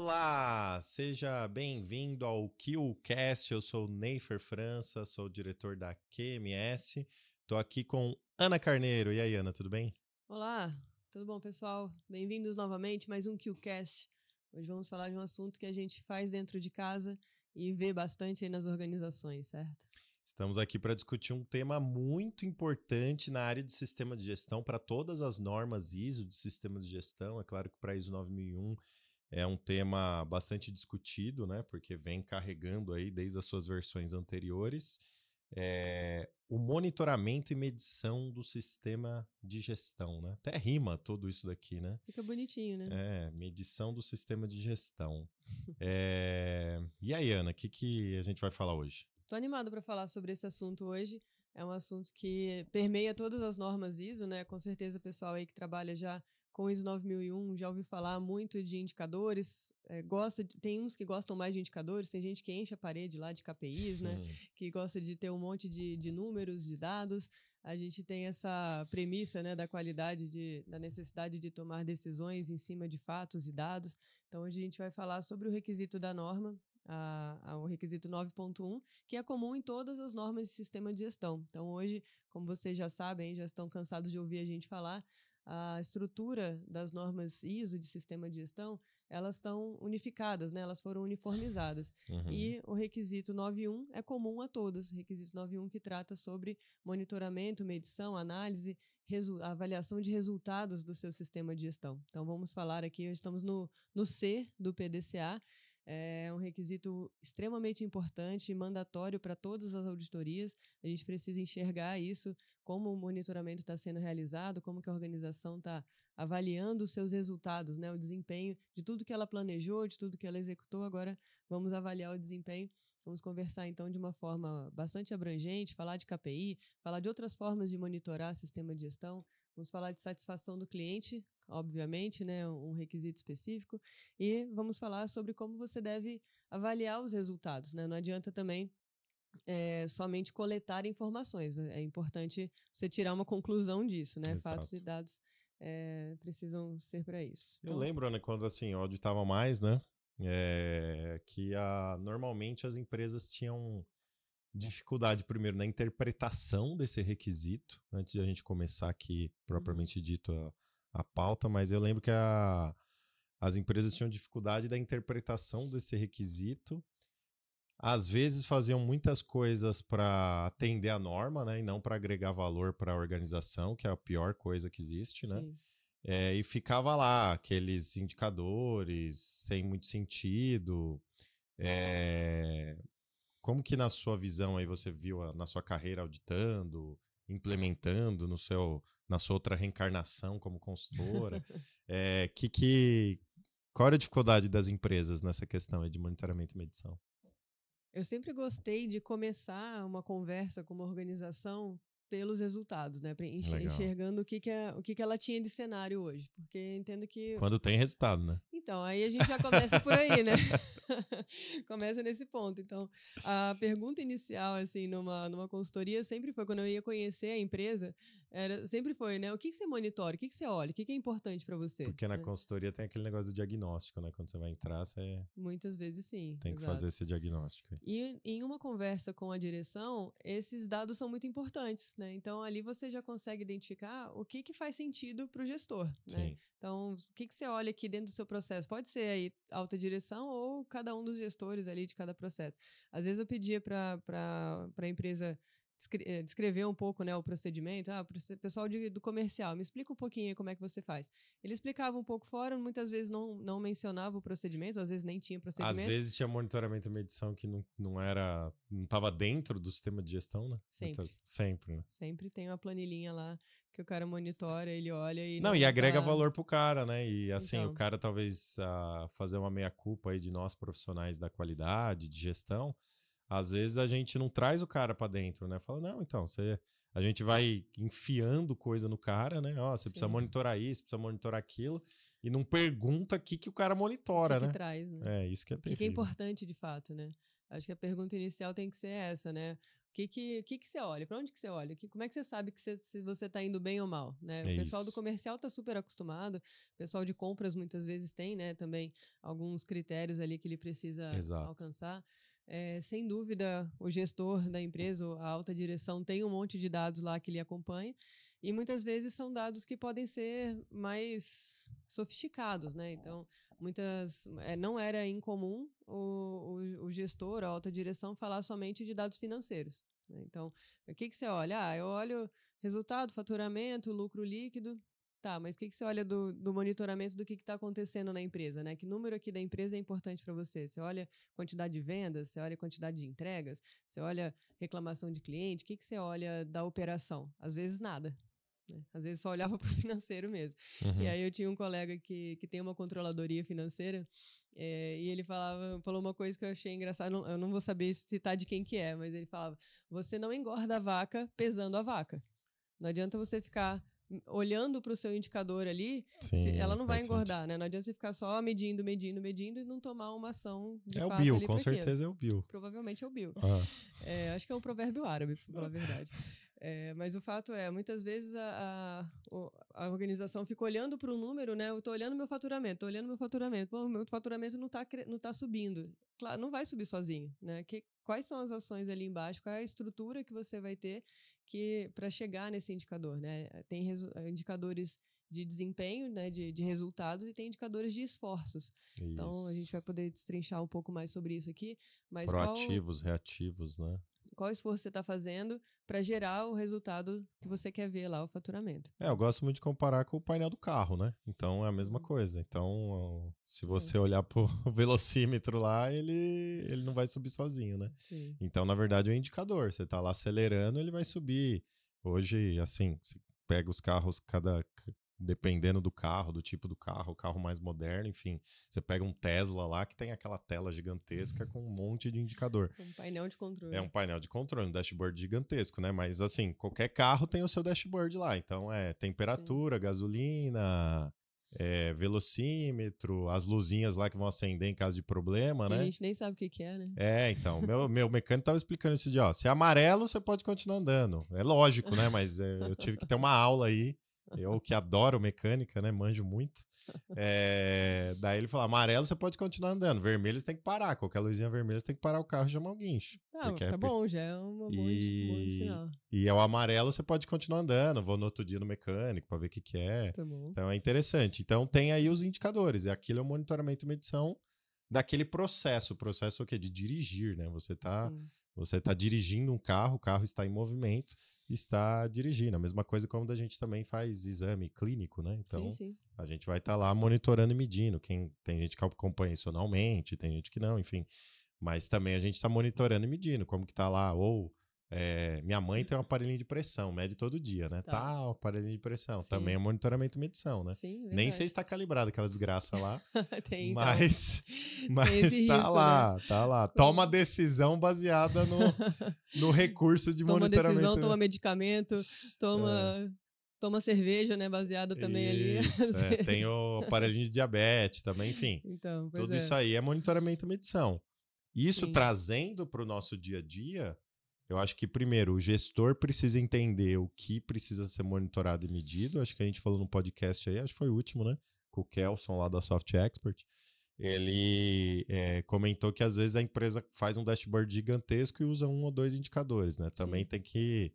Olá, seja bem-vindo ao KillCast. Eu sou o Neifer França, sou o diretor da QMS. Estou aqui com Ana Carneiro. E aí, Ana, tudo bem? Olá, tudo bom, pessoal? Bem-vindos novamente, mais um KillCast. Hoje vamos falar de um assunto que a gente faz dentro de casa e vê bastante aí nas organizações, certo? Estamos aqui para discutir um tema muito importante na área de sistema de gestão para todas as normas ISO de sistema de gestão. É claro que para ISO 9001 é um tema bastante discutido, né? Porque vem carregando aí desde as suas versões anteriores. É, o monitoramento e medição do sistema de gestão, né? Até rima tudo isso daqui, né? Fica bonitinho, né? É, medição do sistema de gestão. é, e aí, Ana, o que, que a gente vai falar hoje? Tô animado para falar sobre esse assunto hoje. É um assunto que permeia todas as normas ISO, né? Com certeza o pessoal aí que trabalha já com ISO 9001 já ouviu falar muito de indicadores. É, gosta de, tem uns que gostam mais de indicadores, tem gente que enche a parede lá de KPIs, né? Que gosta de ter um monte de, de números, de dados. A gente tem essa premissa né, da qualidade, de, da necessidade de tomar decisões em cima de fatos e dados. Então, hoje a gente vai falar sobre o requisito da norma, a, a, o requisito 9.1, que é comum em todas as normas de sistema de gestão. Então, hoje, como vocês já sabem, já estão cansados de ouvir a gente falar, a estrutura das normas ISO de sistema de gestão, elas estão unificadas, né? elas foram uniformizadas. Uhum. E o requisito 9.1 é comum a todos, requisito 9.1 que trata sobre monitoramento, medição, análise, avaliação de resultados do seu sistema de gestão. Então, vamos falar aqui, estamos no, no C do PDCA, é um requisito extremamente importante mandatório para todas as auditorias. A gente precisa enxergar isso, como o monitoramento está sendo realizado, como que a organização está avaliando os seus resultados, né, o desempenho de tudo que ela planejou, de tudo que ela executou. Agora vamos avaliar o desempenho. Vamos conversar então de uma forma bastante abrangente, falar de KPI, falar de outras formas de monitorar sistema de gestão, Vamos falar de satisfação do cliente, obviamente, né, um requisito específico, e vamos falar sobre como você deve avaliar os resultados. Né? Não adianta também é, somente coletar informações, né? é importante você tirar uma conclusão disso, né? Fatos e dados é, precisam ser para isso. Então, Eu lembro, né, quando assim, eu auditava mais, né? É, que a, normalmente as empresas tinham dificuldade, primeiro, na interpretação desse requisito, antes de a gente começar aqui, propriamente dito, a, a pauta, mas eu lembro que a, as empresas tinham dificuldade da interpretação desse requisito. Às vezes faziam muitas coisas para atender a norma, né? E não para agregar valor para a organização, que é a pior coisa que existe, né? É, e ficava lá aqueles indicadores sem muito sentido. É, como que na sua visão aí você viu a, na sua carreira auditando, implementando no seu na sua outra reencarnação como consultora, é, que, que qual era a dificuldade das empresas nessa questão de monitoramento e medição? Eu sempre gostei de começar uma conversa com uma organização pelos resultados, né? Enxergando o que, que, é, o que, que ela tinha de cenário hoje. Porque entendo que. Quando tem resultado, né? Então, aí a gente já começa por aí, né? começa nesse ponto. Então, a pergunta inicial, assim, numa, numa consultoria sempre foi quando eu ia conhecer a empresa, era, sempre foi, né? O que, que você monitora? O que, que você olha? O que, que é importante para você? Porque na né? consultoria tem aquele negócio do diagnóstico, né? Quando você vai entrar, você. Muitas vezes sim. Tem que exato. fazer esse diagnóstico. E em uma conversa com a direção, esses dados são muito importantes, né? Então ali você já consegue identificar o que, que faz sentido para o gestor, né? Sim. Então, o que, que você olha aqui dentro do seu processo? Pode ser aí alta direção ou cada um dos gestores ali de cada processo. Às vezes eu pedia para a empresa eh, descrever um pouco né, o procedimento. Ah, pessoal de, do comercial, me explica um pouquinho como é que você faz. Ele explicava um pouco fora, muitas vezes não, não mencionava o procedimento, às vezes nem tinha procedimento. Às vezes tinha monitoramento e medição que não, não era, não estava dentro do sistema de gestão, né? Sempre. Muitas, sempre, né? Sempre tem uma planilhinha lá que o cara monitora, ele olha e. Não, não e agrega valor pro cara, né? E assim, então. o cara talvez uh, fazer uma meia-culpa aí de nós profissionais da qualidade, de gestão às vezes a gente não traz o cara para dentro, né? Fala, não, então, você, a gente vai enfiando coisa no cara, né? Ó, você Sim. precisa monitorar isso, precisa monitorar aquilo, e não pergunta o que, que o cara monitora, que né? Que traz, né? É, isso que é terrível. O que é importante de fato, né? Acho que a pergunta inicial tem que ser essa, né? que, que, que, que você olha? Para onde que você olha? Que, como é que você sabe que você, se você está indo bem ou mal? Né? É o pessoal do isso. comercial está super acostumado, o pessoal de compras muitas vezes tem né, também alguns critérios ali que ele precisa Exato. alcançar. É, sem dúvida, o gestor da empresa, a alta direção, tem um monte de dados lá que ele acompanha. E muitas vezes são dados que podem ser mais sofisticados, né? Então, muitas é, não era incomum o, o, o, gestor, a alta direção, falar somente de dados financeiros. Né? Então, o que, que você olha? Ah, eu olho resultado, faturamento, lucro líquido. Tá, mas o que, que você olha do, do monitoramento do que está acontecendo na empresa, né? Que número aqui da empresa é importante para você? Você olha quantidade de vendas, você olha quantidade de entregas, você olha reclamação de cliente, o que, que você olha da operação? Às vezes nada. Né? Às vezes só olhava para o financeiro mesmo. Uhum. E aí eu tinha um colega que, que tem uma controladoria financeira é, e ele falava, falou uma coisa que eu achei engraçada, não, eu não vou saber citar de quem que é, mas ele falava, você não engorda a vaca pesando a vaca. Não adianta você ficar olhando para o seu indicador ali, Sim, ela não vai engordar, né? Não adianta você ficar só medindo, medindo, medindo e não tomar uma ação de É o Bill, com certeza é o Bill. Provavelmente é o Bill. Ah, É, acho que é um provérbio árabe, pra falar a verdade. É, mas o fato é, muitas vezes a, a, a organização fica olhando para o número, né? Eu tô olhando meu faturamento, tô olhando meu faturamento. Pô, meu faturamento não tá, cre- não tá subindo. Claro, não vai subir sozinho, né? Que, quais são as ações ali embaixo? Qual é a estrutura que você vai ter que para chegar nesse indicador, né? Tem resu- indicadores de desempenho, né? De, de resultados e tem indicadores de esforços. Então a isso. gente vai poder destrinchar um pouco mais sobre isso aqui. Mas qual, Proativos, reativos, né? Qual esforço você está fazendo para gerar o resultado que você quer ver lá, o faturamento. É, eu gosto muito de comparar com o painel do carro, né? Então é a mesma Uhum. coisa. Então, se você olhar pro velocímetro lá, ele, ele não vai subir sozinho, né? Sim. Então, na verdade, é um indicador. Você tá lá acelerando, ele vai subir. Hoje, assim, você pega os carros, cada. Dependendo do carro, do tipo do carro, o carro mais moderno, enfim. Você pega um Tesla lá que tem aquela tela gigantesca com um monte de indicador. Um painel de controle. É um painel de controle, um dashboard gigantesco, né? Mas assim, qualquer carro tem o seu dashboard lá. Então é temperatura, gasolina, é, velocímetro, as luzinhas lá que vão acender em caso de problema, Que né? A gente nem sabe o que, que é, né? É, então, meu, meu mecânico tava explicando esse dia, ó, se é amarelo, você pode continuar andando. É lógico, né? Mas é, eu tive que ter uma aula aí. Eu que adoro mecânica, né? Manjo muito. É, daí ele falou: amarelo você pode continuar andando, vermelho você tem que parar. Qualquer luzinha vermelha você tem que parar o carro e chamar o guincho. Tá, é tá per- bom, já é um E- sinal. E é o amarelo você pode continuar andando. Vou no outro dia no mecânico para ver o que, que é. Tá. Então é interessante. Então tem aí os indicadores. E aquilo é o monitoramento e medição daquele processo. O processo é o quê? De dirigir, né? Você tá, Sim. você tá dirigindo um carro, o carro está em movimento, está dirigindo. A mesma coisa como a gente também faz exame clínico, né? Então sim, sim. a gente vai estar lá monitorando e medindo. Quem tem gente que acompanha isso anualmente, tem gente que não, enfim. Mas também a gente está monitorando e medindo como que tá lá. Ou é, minha mãe tem um aparelhinho de pressão, mede todo dia, né? Tá. Tá, o aparelhinho de pressão. Sim. Também é monitoramento e medição, né? Sim, Nem sei se está calibrado aquela desgraça lá, tem, então. mas, Tem mas esse tá risco, né? lá, tá lá. Toma decisão baseada no, no recurso de toma monitoramento. decisão, toma medicamento, toma, toma cerveja, né? Baseada também ali. Isso, é, tem o aparelhinho de diabetes também, enfim. Então, Tudo é. isso aí é monitoramento e medição. Isso Sim. trazendo para o nosso dia a dia, eu acho que, primeiro, o gestor precisa entender o que precisa ser monitorado e medido. Acho que a gente falou no podcast aí, acho que foi o último, né? Com o Kelson lá da Soft Expert. Ele é, comentou que às vezes a empresa faz um dashboard gigantesco e usa um ou dois indicadores, né? Também Sim. tem que,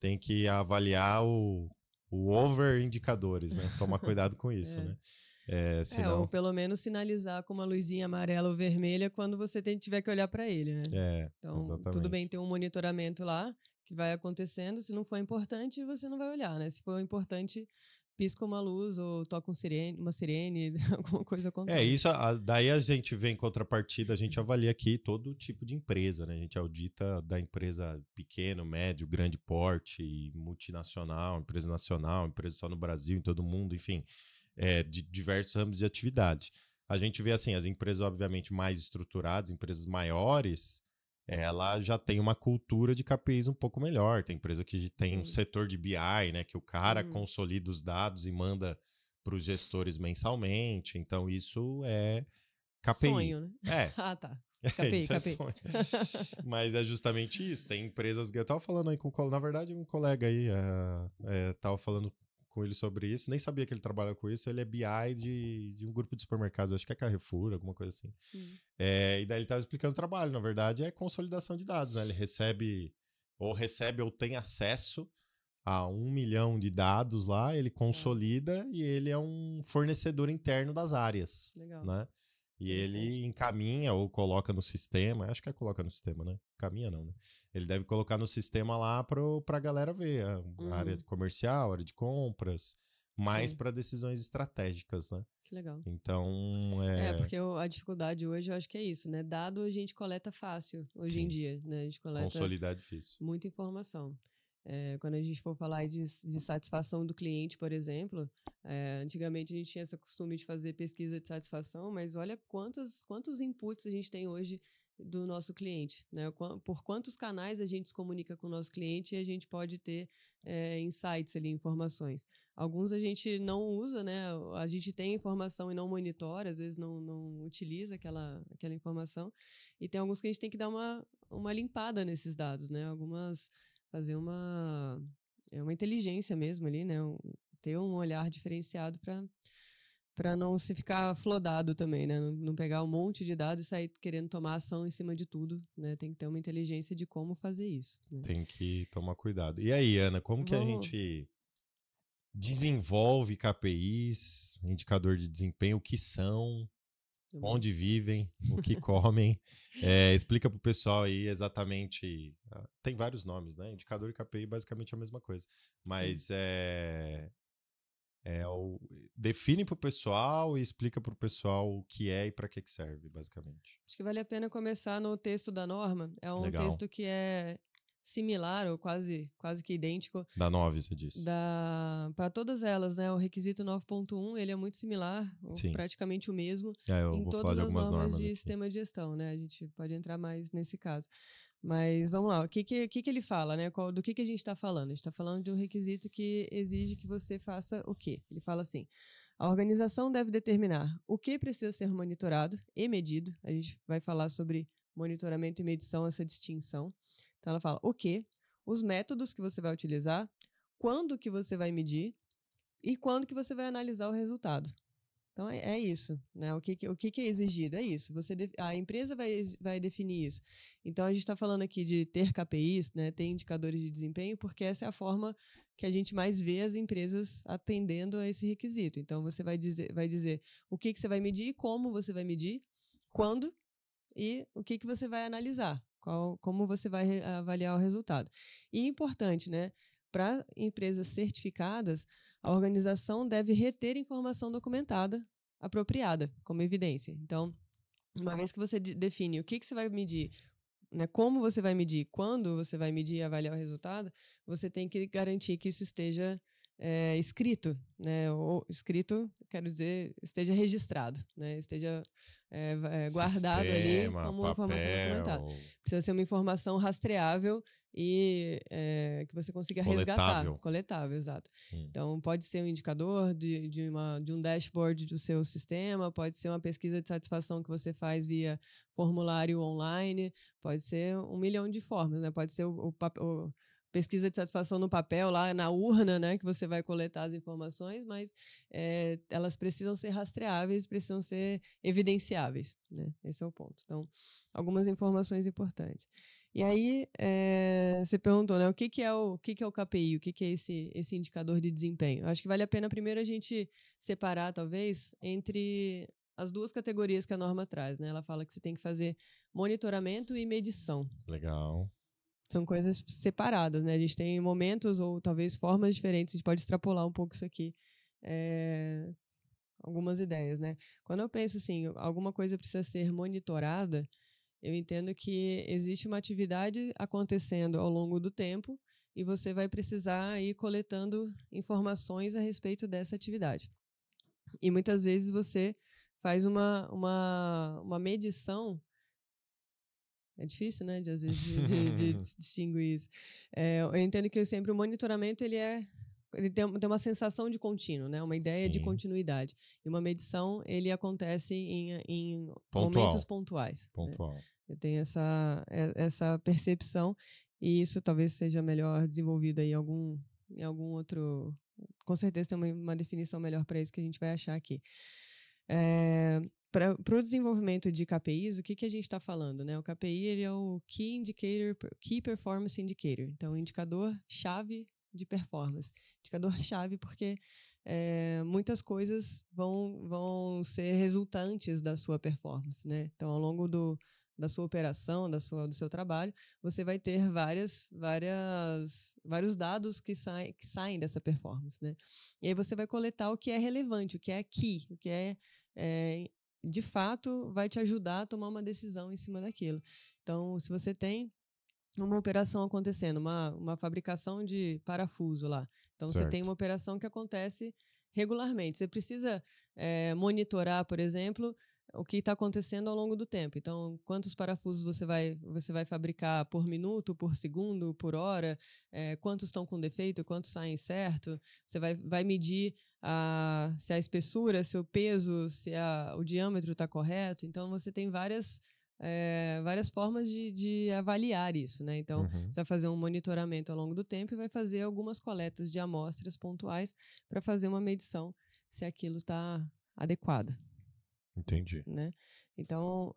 tem que avaliar o, o over indicadores, né? Tomar cuidado com isso, É. né? É, É, senão, ou pelo menos sinalizar com uma luzinha amarela ou vermelha quando você tem- tiver que olhar para ele, né? é, Então, exatamente. tudo bem ter um monitoramento lá que vai acontecendo. Se não for importante, você não vai olhar, né? Se for importante, pisca uma luz ou toca um sirene, uma sirene, alguma coisa É, acontece. isso, a- daí a gente vem em contrapartida, a gente avalia aqui todo tipo de empresa, né? A gente audita da empresa pequeno, médio, grande porte, multinacional, empresa nacional, empresa só no Brasil, em todo mundo, enfim, é, de diversos ramos de atividade. A gente vê assim, as empresas obviamente mais estruturadas, empresas maiores, ela já tem uma cultura de KPIs um pouco melhor. Tem empresa que tem um Sim. setor de BI, né? Que o cara Uhum. consolida os dados e manda para os gestores mensalmente. Então, isso é KPI. Sonho, né? É, Ah, tá. Capei, isso é capei. sonho. Mas é justamente isso. Tem empresas. Eu tava falando aí com. Na verdade, um colega aí é, é, tava falando com ele sobre isso. Nem sabia que ele trabalha com isso. Ele é BI de, de um grupo de supermercados, acho que é Carrefour, alguma coisa assim. Hum. É, e daí ele tava explicando o trabalho. Na verdade, é consolidação de dados, né? Ele recebe, ou recebe ou tem acesso a um milhão de dados lá, ele consolida e ele é um fornecedor interno das áreas, Legal. né? E ele encaminha ou coloca no sistema, acho que é coloca no sistema, né? Caminha não, né? Ele deve colocar no sistema lá pro, pra galera ver a Uhum. área comercial, área de compras, mais para decisões estratégicas, né? Que legal. Então, É, é, porque o- a dificuldade hoje eu acho que é isso, né? Dado a gente coleta fácil hoje em Sim. dia, né? A gente coleta consolidar é difícil. muita informação. É, quando a gente for falar de, de satisfação do cliente, por exemplo, é, antigamente a gente tinha esse costume de fazer pesquisa de satisfação, mas olha quantos, quantos inputs a gente tem hoje do nosso cliente, né? Por quantos canais a gente se comunica com o nosso cliente e a gente pode ter é, insights ali, informações. Alguns a gente não usa, né? A gente tem informação e não monitora, às vezes não, não utiliza aquela, aquela informação. E tem alguns que a gente tem que dar uma, uma limpada nesses dados, né? Algumas fazer uma é uma inteligência mesmo ali, né? Um- ter um olhar diferenciado para para não se ficar flodado também, né? Não, não pegar um monte de dados e sair querendo tomar ação em cima de tudo, né? Tem que ter uma inteligência de como fazer isso. Né? Tem que tomar cuidado. E aí, Ana, como que a Vamos- gente desenvolve KPIs, indicador de desempenho, o que são, onde vivem, o que comem? É, explica pro pessoal aí exatamente. ah, Tem vários nomes, né? Indicador e KPI basicamente é a mesma coisa. Mas é. É o, define pro pessoal e explica pro pessoal o que é e para que, que serve, basicamente. Acho que vale a pena começar no texto da norma. É um Legal. texto que é similar ou quase quase que idêntico Da 9, você disse. para todas elas, né? O requisito 9.1, ele é muito similar, praticamente o mesmo É, em todas as normas normas. de aqui. sistema de gestão, né? A gente pode entrar mais nesse caso. Mas vamos lá, o que, que, que, que ele fala, né? Qual- do que, que a gente está falando? A gente está falando de um requisito que exige que você faça o quê? Ele fala assim: a organização deve determinar o que precisa ser monitorado e medido. A gente vai falar sobre monitoramento e medição, essa distinção. Então ela fala o que, os métodos que você vai utilizar, quando que você vai medir e quando que você vai analisar o resultado. Então é, é isso, né? O que, o que, é exigido? É isso. Você a empresa vai, vai definir isso. Então a gente está falando aqui de ter KPIs, né? Ter indicadores de desempenho, porque essa é a forma que a gente mais vê as empresas atendendo a esse requisito. Então você vai dizer, vai dizer o que, que você vai medir, como você vai medir, quando e o que, que você vai analisar, qual, como você vai avaliar o resultado. E importante, né? Para empresas certificadas, a organização deve reter informação documentada apropriada como evidência. Então, uma vez que você de- define o que, que você vai medir, né, como você vai medir, quando você vai medir e avaliar o resultado, você tem que garantir que isso esteja é, escrito, né? Ou escrito, quero dizer, esteja registrado, né? Esteja é, é, guardado ali Sistema, como uma informação documentada papel, precisa ser uma informação rastreável e que você consiga resgatar. Coletável. Coletável, exato. Hum. Então, pode ser um indicador de, de, uma, de um dashboard do seu sistema, pode ser uma pesquisa de satisfação que você faz via formulário online, pode ser um milhão de formas, né? Pode ser o, o, pap- o- pesquisa de satisfação no papel, lá na urna, né? Que você vai coletar as informações, mas é, elas precisam ser rastreáveis, precisam ser evidenciáveis, né? Esse é o ponto. Então, algumas informações importantes. E aí, é, você perguntou, né? O que, que é o, o que, que é o KPI? O que, que é esse, esse indicador de desempenho? Eu acho que vale a pena primeiro a gente separar, talvez, entre as duas categorias que a norma traz, né? Ela fala que você tem que fazer monitoramento e medição. Legal. São coisas separadas, né? A gente tem momentos ou talvez formas diferentes, a gente pode extrapolar um pouco isso aqui. é, algumas ideias, né? Quando eu penso assim, alguma coisa precisa ser monitorada, eu entendo que existe uma atividade acontecendo ao longo do tempo e você vai precisar ir coletando informações a respeito dessa atividade. E muitas vezes você faz uma, uma, uma medição. É difícil, né? De, às vezes, de, de- de distinguir isso. É, eu entendo que sempre o monitoramento ele é ele tem, tem uma sensação de contínuo, né? Uma ideia de Sim. continuidade. E uma medição, ele acontece em, em Pontual. momentos pontuais. né? Pontual. Eu tenho essa, essa percepção e isso talvez seja melhor desenvolvido aí em algum, em algum outro. Com certeza tem uma, uma definição melhor para isso que a gente vai achar aqui. Para o desenvolvimento de KPIs, o que, que a gente está falando? Né? O KPI ele é o Key Indicator, Key Performance Indicator. Então, o indicador chave de performance. Indicador chave porque é, muitas coisas vão, vão ser resultantes da sua performance. Né? Então, ao longo do, da sua operação, da sua, do seu trabalho, você vai ter várias, várias, vários dados que, saem que saem dessa performance. Né? E aí você vai coletar o que é relevante, o que é key, o que é, é de fato vai te ajudar a tomar uma decisão em cima daquilo. Então, se você tem uma operação acontecendo, uma, uma fabricação de parafuso lá. Então, você Certo. tem uma operação que acontece regularmente. Você precisa eh, monitorar, por exemplo, o que está acontecendo ao longo do tempo. Então, quantos parafusos você vai, você vai fabricar por minuto, por segundo, por hora, eh, quantos estão com defeito, quantos saem certo. Você vai, vai medir a, se a espessura, se o peso, se a, o diâmetro está correto. Então, você tem várias, eh, várias formas de, de avaliar isso. Né? Então, Uhum. você vai fazer um monitoramento ao longo do tempo e vai fazer algumas coletas de amostras pontuais para fazer uma medição se aquilo está adequado, Entendi. né? Então,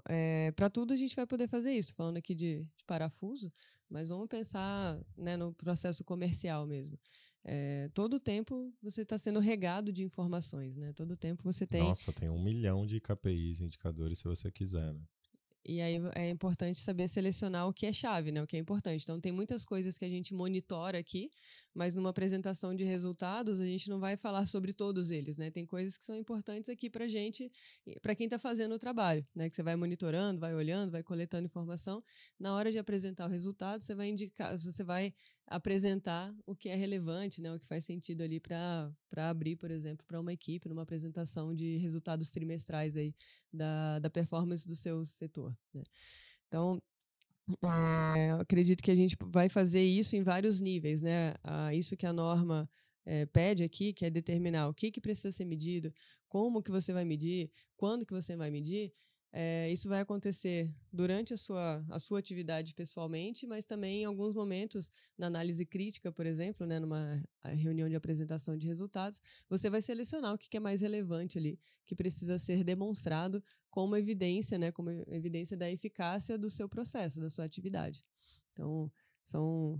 para tudo a gente vai poder fazer isso. Falando aqui de, de parafuso, mas vamos pensar né, no processo comercial mesmo. É, todo tempo você está sendo regado de informações, né? Todo tempo você tem Nossa, tem um milhão de KPIs, indicadores, se você quiser, né? E aí é importante saber selecionar o que é chave, né? O que é importante. Então tem muitas coisas que a gente monitora aqui, mas numa apresentação de resultados a gente não vai falar sobre todos eles, né? Tem coisas que são importantes aqui para gente, para quem está fazendo o trabalho, né? Que você vai monitorando, vai olhando, vai coletando informação. Na hora de apresentar o resultado, você vai indicar, você vai apresentar o que é relevante, né? O que faz sentido ali para abrir, por exemplo, para uma equipe numa apresentação de resultados trimestrais aí da, da performance do seu setor. Né? Então, é, acredito que a gente vai fazer isso em vários níveis, né? Ah, isso que a norma é, pede aqui, que é determinar o que, que precisa ser medido, como que você vai medir, quando que você vai medir, é, isso vai acontecer durante a sua, a sua atividade pessoalmente, mas também em alguns momentos, na análise crítica, por exemplo, né, numa reunião de apresentação de resultados, você vai selecionar o que, que é mais relevante ali, que precisa ser demonstrado como evidência, né, como evidência da eficácia do seu processo, da sua atividade. Então, são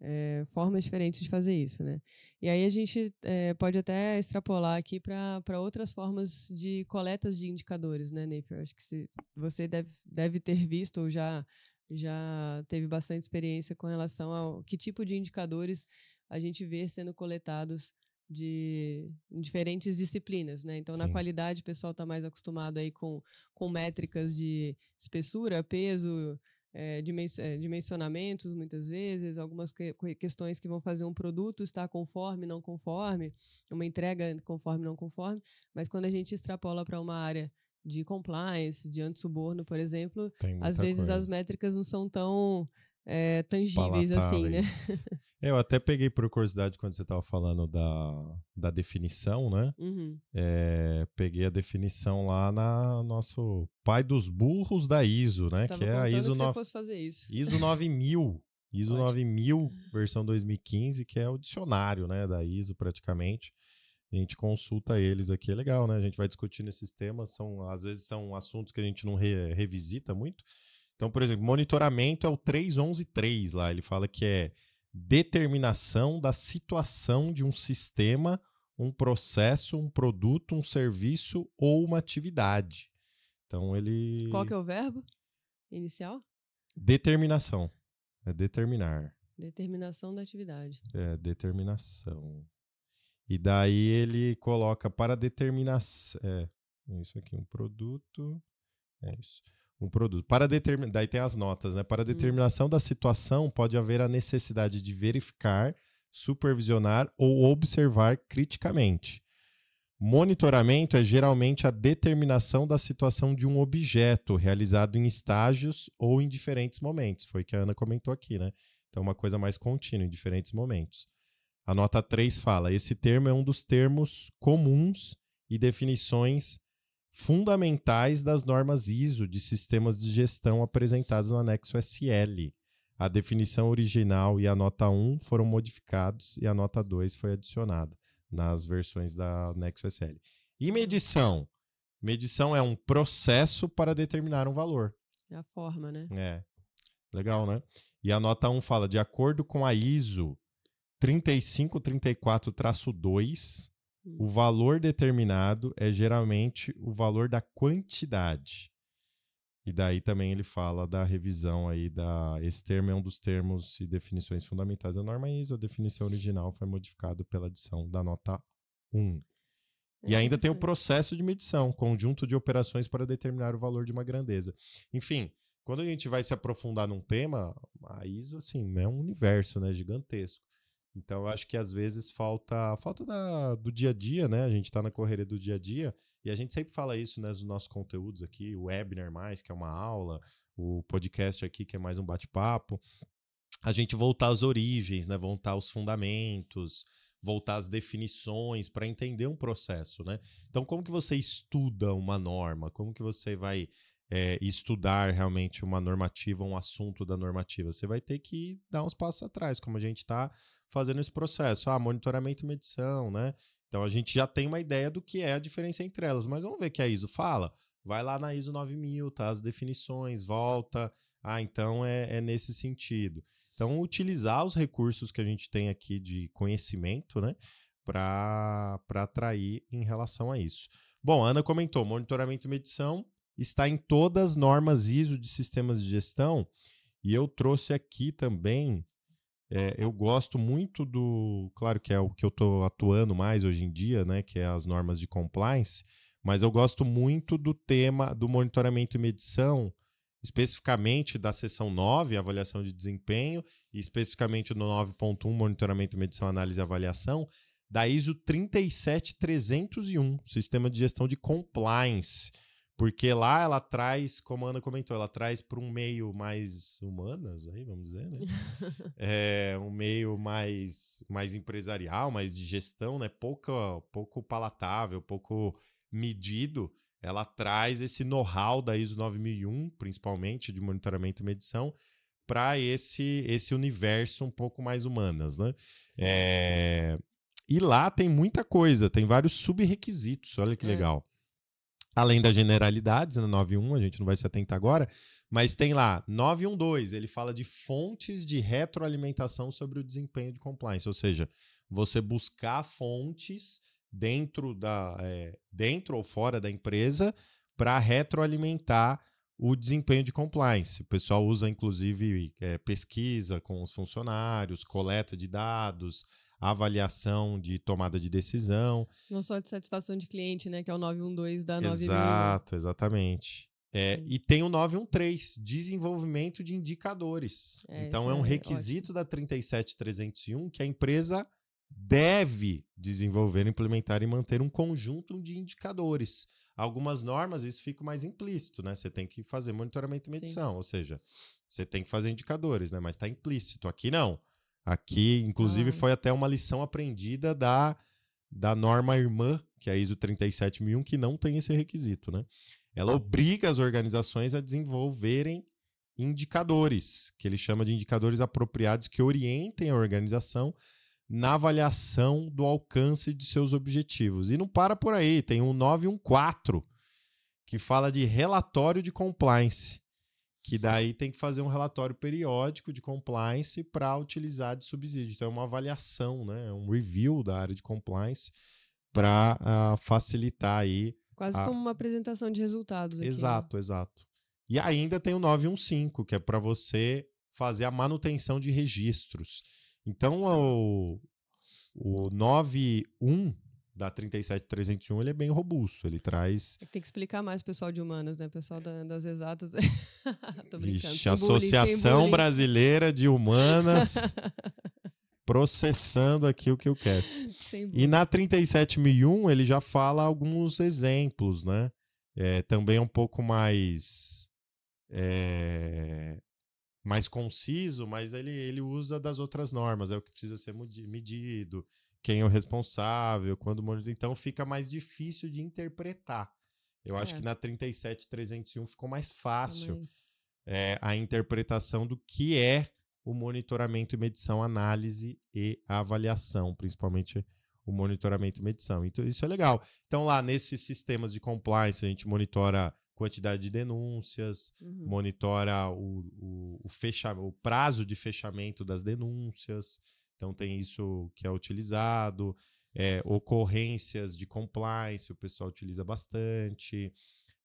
é, formas diferentes de fazer isso, né? E aí a gente é, pode até extrapolar aqui para outras formas de coletas de indicadores, né, Neifer? Acho que se, você deve, deve ter visto ou já, já teve bastante experiência com relação ao que tipo de indicadores a gente vê sendo coletados de em diferentes disciplinas, né? Então, na Sim. qualidade, o pessoal está mais acostumado aí com, com métricas de espessura, peso, é, é, dimensionamentos, muitas vezes, algumas que questões que vão fazer um produto estar conforme, não conforme, uma entrega conforme, não conforme, mas quando a gente extrapola para uma área de compliance, de anti-suborno, por exemplo, às vezes coisa. as métricas não são tão é, tangíveis assim, né? Palatáveis. Eu até peguei por curiosidade quando você estava falando da, da definição, né? Uhum. É, peguei a definição lá na nosso pai dos burros da ISO, né? Você Que é a ISO, que você 9, fosse fazer isso. ISO 9000. ISO Ótimo. 9000, versão 2015, que é o dicionário, né, da ISO praticamente. A gente consulta eles aqui, é legal, né? A gente vai discutindo esses temas, são às vezes são assuntos que a gente não re- revisita muito. Então, por exemplo, monitoramento é o 3113 lá, ele fala que é determinação da situação de um sistema, um processo, um produto, um serviço ou uma atividade. Então ele Qual que é o verbo inicial? determinação é determinar, Determinação da atividade. é determinação. E daí ele coloca para determinação, é isso aqui, um produto, é isso. Um produto. Para determinar, daí tem as notas, né? Para determinação da situação, pode haver a necessidade de verificar, supervisionar ou observar criticamente. Monitoramento é geralmente a determinação da situação de um objeto, realizado em estágios ou em diferentes momentos. Foi o que a Ana comentou aqui, né? Então, uma coisa mais contínua, em diferentes momentos. A nota 3 fala: esse termo é um dos termos comuns e definições fundamentais das normas ISO de sistemas de gestão apresentadas no anexo SL. A definição original e a nota 1 foram modificados e a nota 2 foi adicionada nas versões da anexo SL. E medição? Medição é um processo para determinar um valor. É a forma, né? É. Legal, né? E a nota 1 fala: de acordo com a ISO 3534-2, hum. O valor determinado é geralmente o valor da quantidade. E daí também ele fala da revisão aí da. Esse termo é um dos termos e definições fundamentais da norma ISO. A definição original foi modificada pela adição da nota 1. E ainda tem o processo de medição, conjunto de operações para determinar o valor de uma grandeza. Enfim, quando a gente vai se aprofundar num tema, a ISO assim, é um universo, né, gigantesco. Então, eu acho que às vezes falta falta da, do dia a dia, né? A gente está na correria do dia a dia e a gente sempre fala isso né, nos nossos conteúdos aqui, o webinar mais, que é uma aula, o podcast aqui, que é mais um bate-papo. A gente voltar às origens, né? Voltar aos fundamentos, voltar às definições para entender um processo, né? Então, como que você estuda uma norma? Como que você vai é, estudar realmente uma normativa, um assunto da normativa? Você vai ter que dar uns passos atrás, como a gente está fazendo esse processo. Ah, monitoramento e medição, né? Então, a gente já tem uma ideia do que é a diferença entre elas, mas vamos ver o que a ISO fala? Vai lá na ISO 9000, tá? As definições, volta. Ah, então é, é nesse sentido. Então, utilizar os recursos que a gente tem aqui de conhecimento, né, para atrair em relação a isso. Bom, a Ana comentou: monitoramento e medição está em todas as normas ISO de sistemas de gestão. E eu trouxe aqui também. É, eu gosto muito do. Claro que é o que eu estou atuando mais hoje em dia, né? Que é as normas de compliance. Mas eu gosto muito do tema do monitoramento e medição especificamente da seção 9, avaliação de desempenho, e especificamente no 9.1, monitoramento, medição, análise e avaliação, da ISO 37301, sistema de gestão de compliance. Porque lá ela traz, como a Ana comentou, ela traz para um meio mais humanas, aí vamos dizer, né? é, um meio mais, mais empresarial, mais de gestão, né? Pouco, pouco palatável, pouco medido ela traz esse know-how da ISO 9001, principalmente de monitoramento e medição, para esse, esse universo um pouco mais humanas, né? É... E lá tem muita coisa, tem vários sub-requisitos, olha que é. legal. Além das generalidades, na né, 91, a gente não vai se atentar agora, mas tem lá 912, ele fala de fontes de retroalimentação sobre o desempenho de compliance, ou seja, você buscar fontes dentro, da, é, dentro ou fora da empresa para retroalimentar o desempenho de compliance. O pessoal usa, inclusive, é, pesquisa com os funcionários, coleta de dados, avaliação de tomada de decisão. Não só de satisfação de cliente, né? Que é o 912 da 9000. Exato, exatamente. É, e tem o 913, desenvolvimento de indicadores. É, então, é um é requisito ótimo. da 37301 que a empresa deve desenvolver, implementar e manter um conjunto de indicadores. Algumas normas isso fica mais implícito, né? Você tem que fazer monitoramento e medição, Sim. ou seja, você tem que fazer indicadores, né? Mas está implícito. Aqui não. Aqui, inclusive, ah. foi até uma lição aprendida da, da norma irmã, que é a ISO 37001, que não tem esse requisito, né? Ela obriga as organizações a desenvolverem indicadores, que ele chama de indicadores apropriados que orientem a organização na avaliação do alcance de seus objetivos. E não para por aí, tem um 914 que fala de relatório de compliance, que daí tem que fazer um relatório periódico de compliance para utilizar de subsídio. Então é uma avaliação, né, um review da área de compliance para uh, ah, facilitar aí quase a... como uma apresentação de resultados. Aqui, né? exato, né? exato. E ainda tem o 915, que é para você fazer a manutenção de registros. Então, o, o 9.1 da 37301 ele é bem robusto, ele traz... Tem que explicar mais o pessoal de humanas, né? O pessoal da, das exatas. Tô brincando. Vixe, Associação bullying, Brasileira de Humanas processando aqui o que eu quero. E na 37001 ele já fala alguns exemplos, né? É, também é um pouco mais... É, mais conciso, mas ele, ele usa das outras normas, é o que precisa ser medido, quem é o responsável, quando então fica mais difícil de interpretar. Eu é. acho que na 37301 ficou mais fácil é, a interpretação do que é o monitoramento e medição, análise e avaliação, principalmente o monitoramento e medição. Então, isso é legal. Então, lá nesses sistemas de compliance, a gente monitora quantidade de denúncias, uhum. monitora o, o, o, fecha, o prazo de fechamento das denúncias. Então, tem isso que é utilizado. É, ocorrências de compliance, o pessoal utiliza bastante.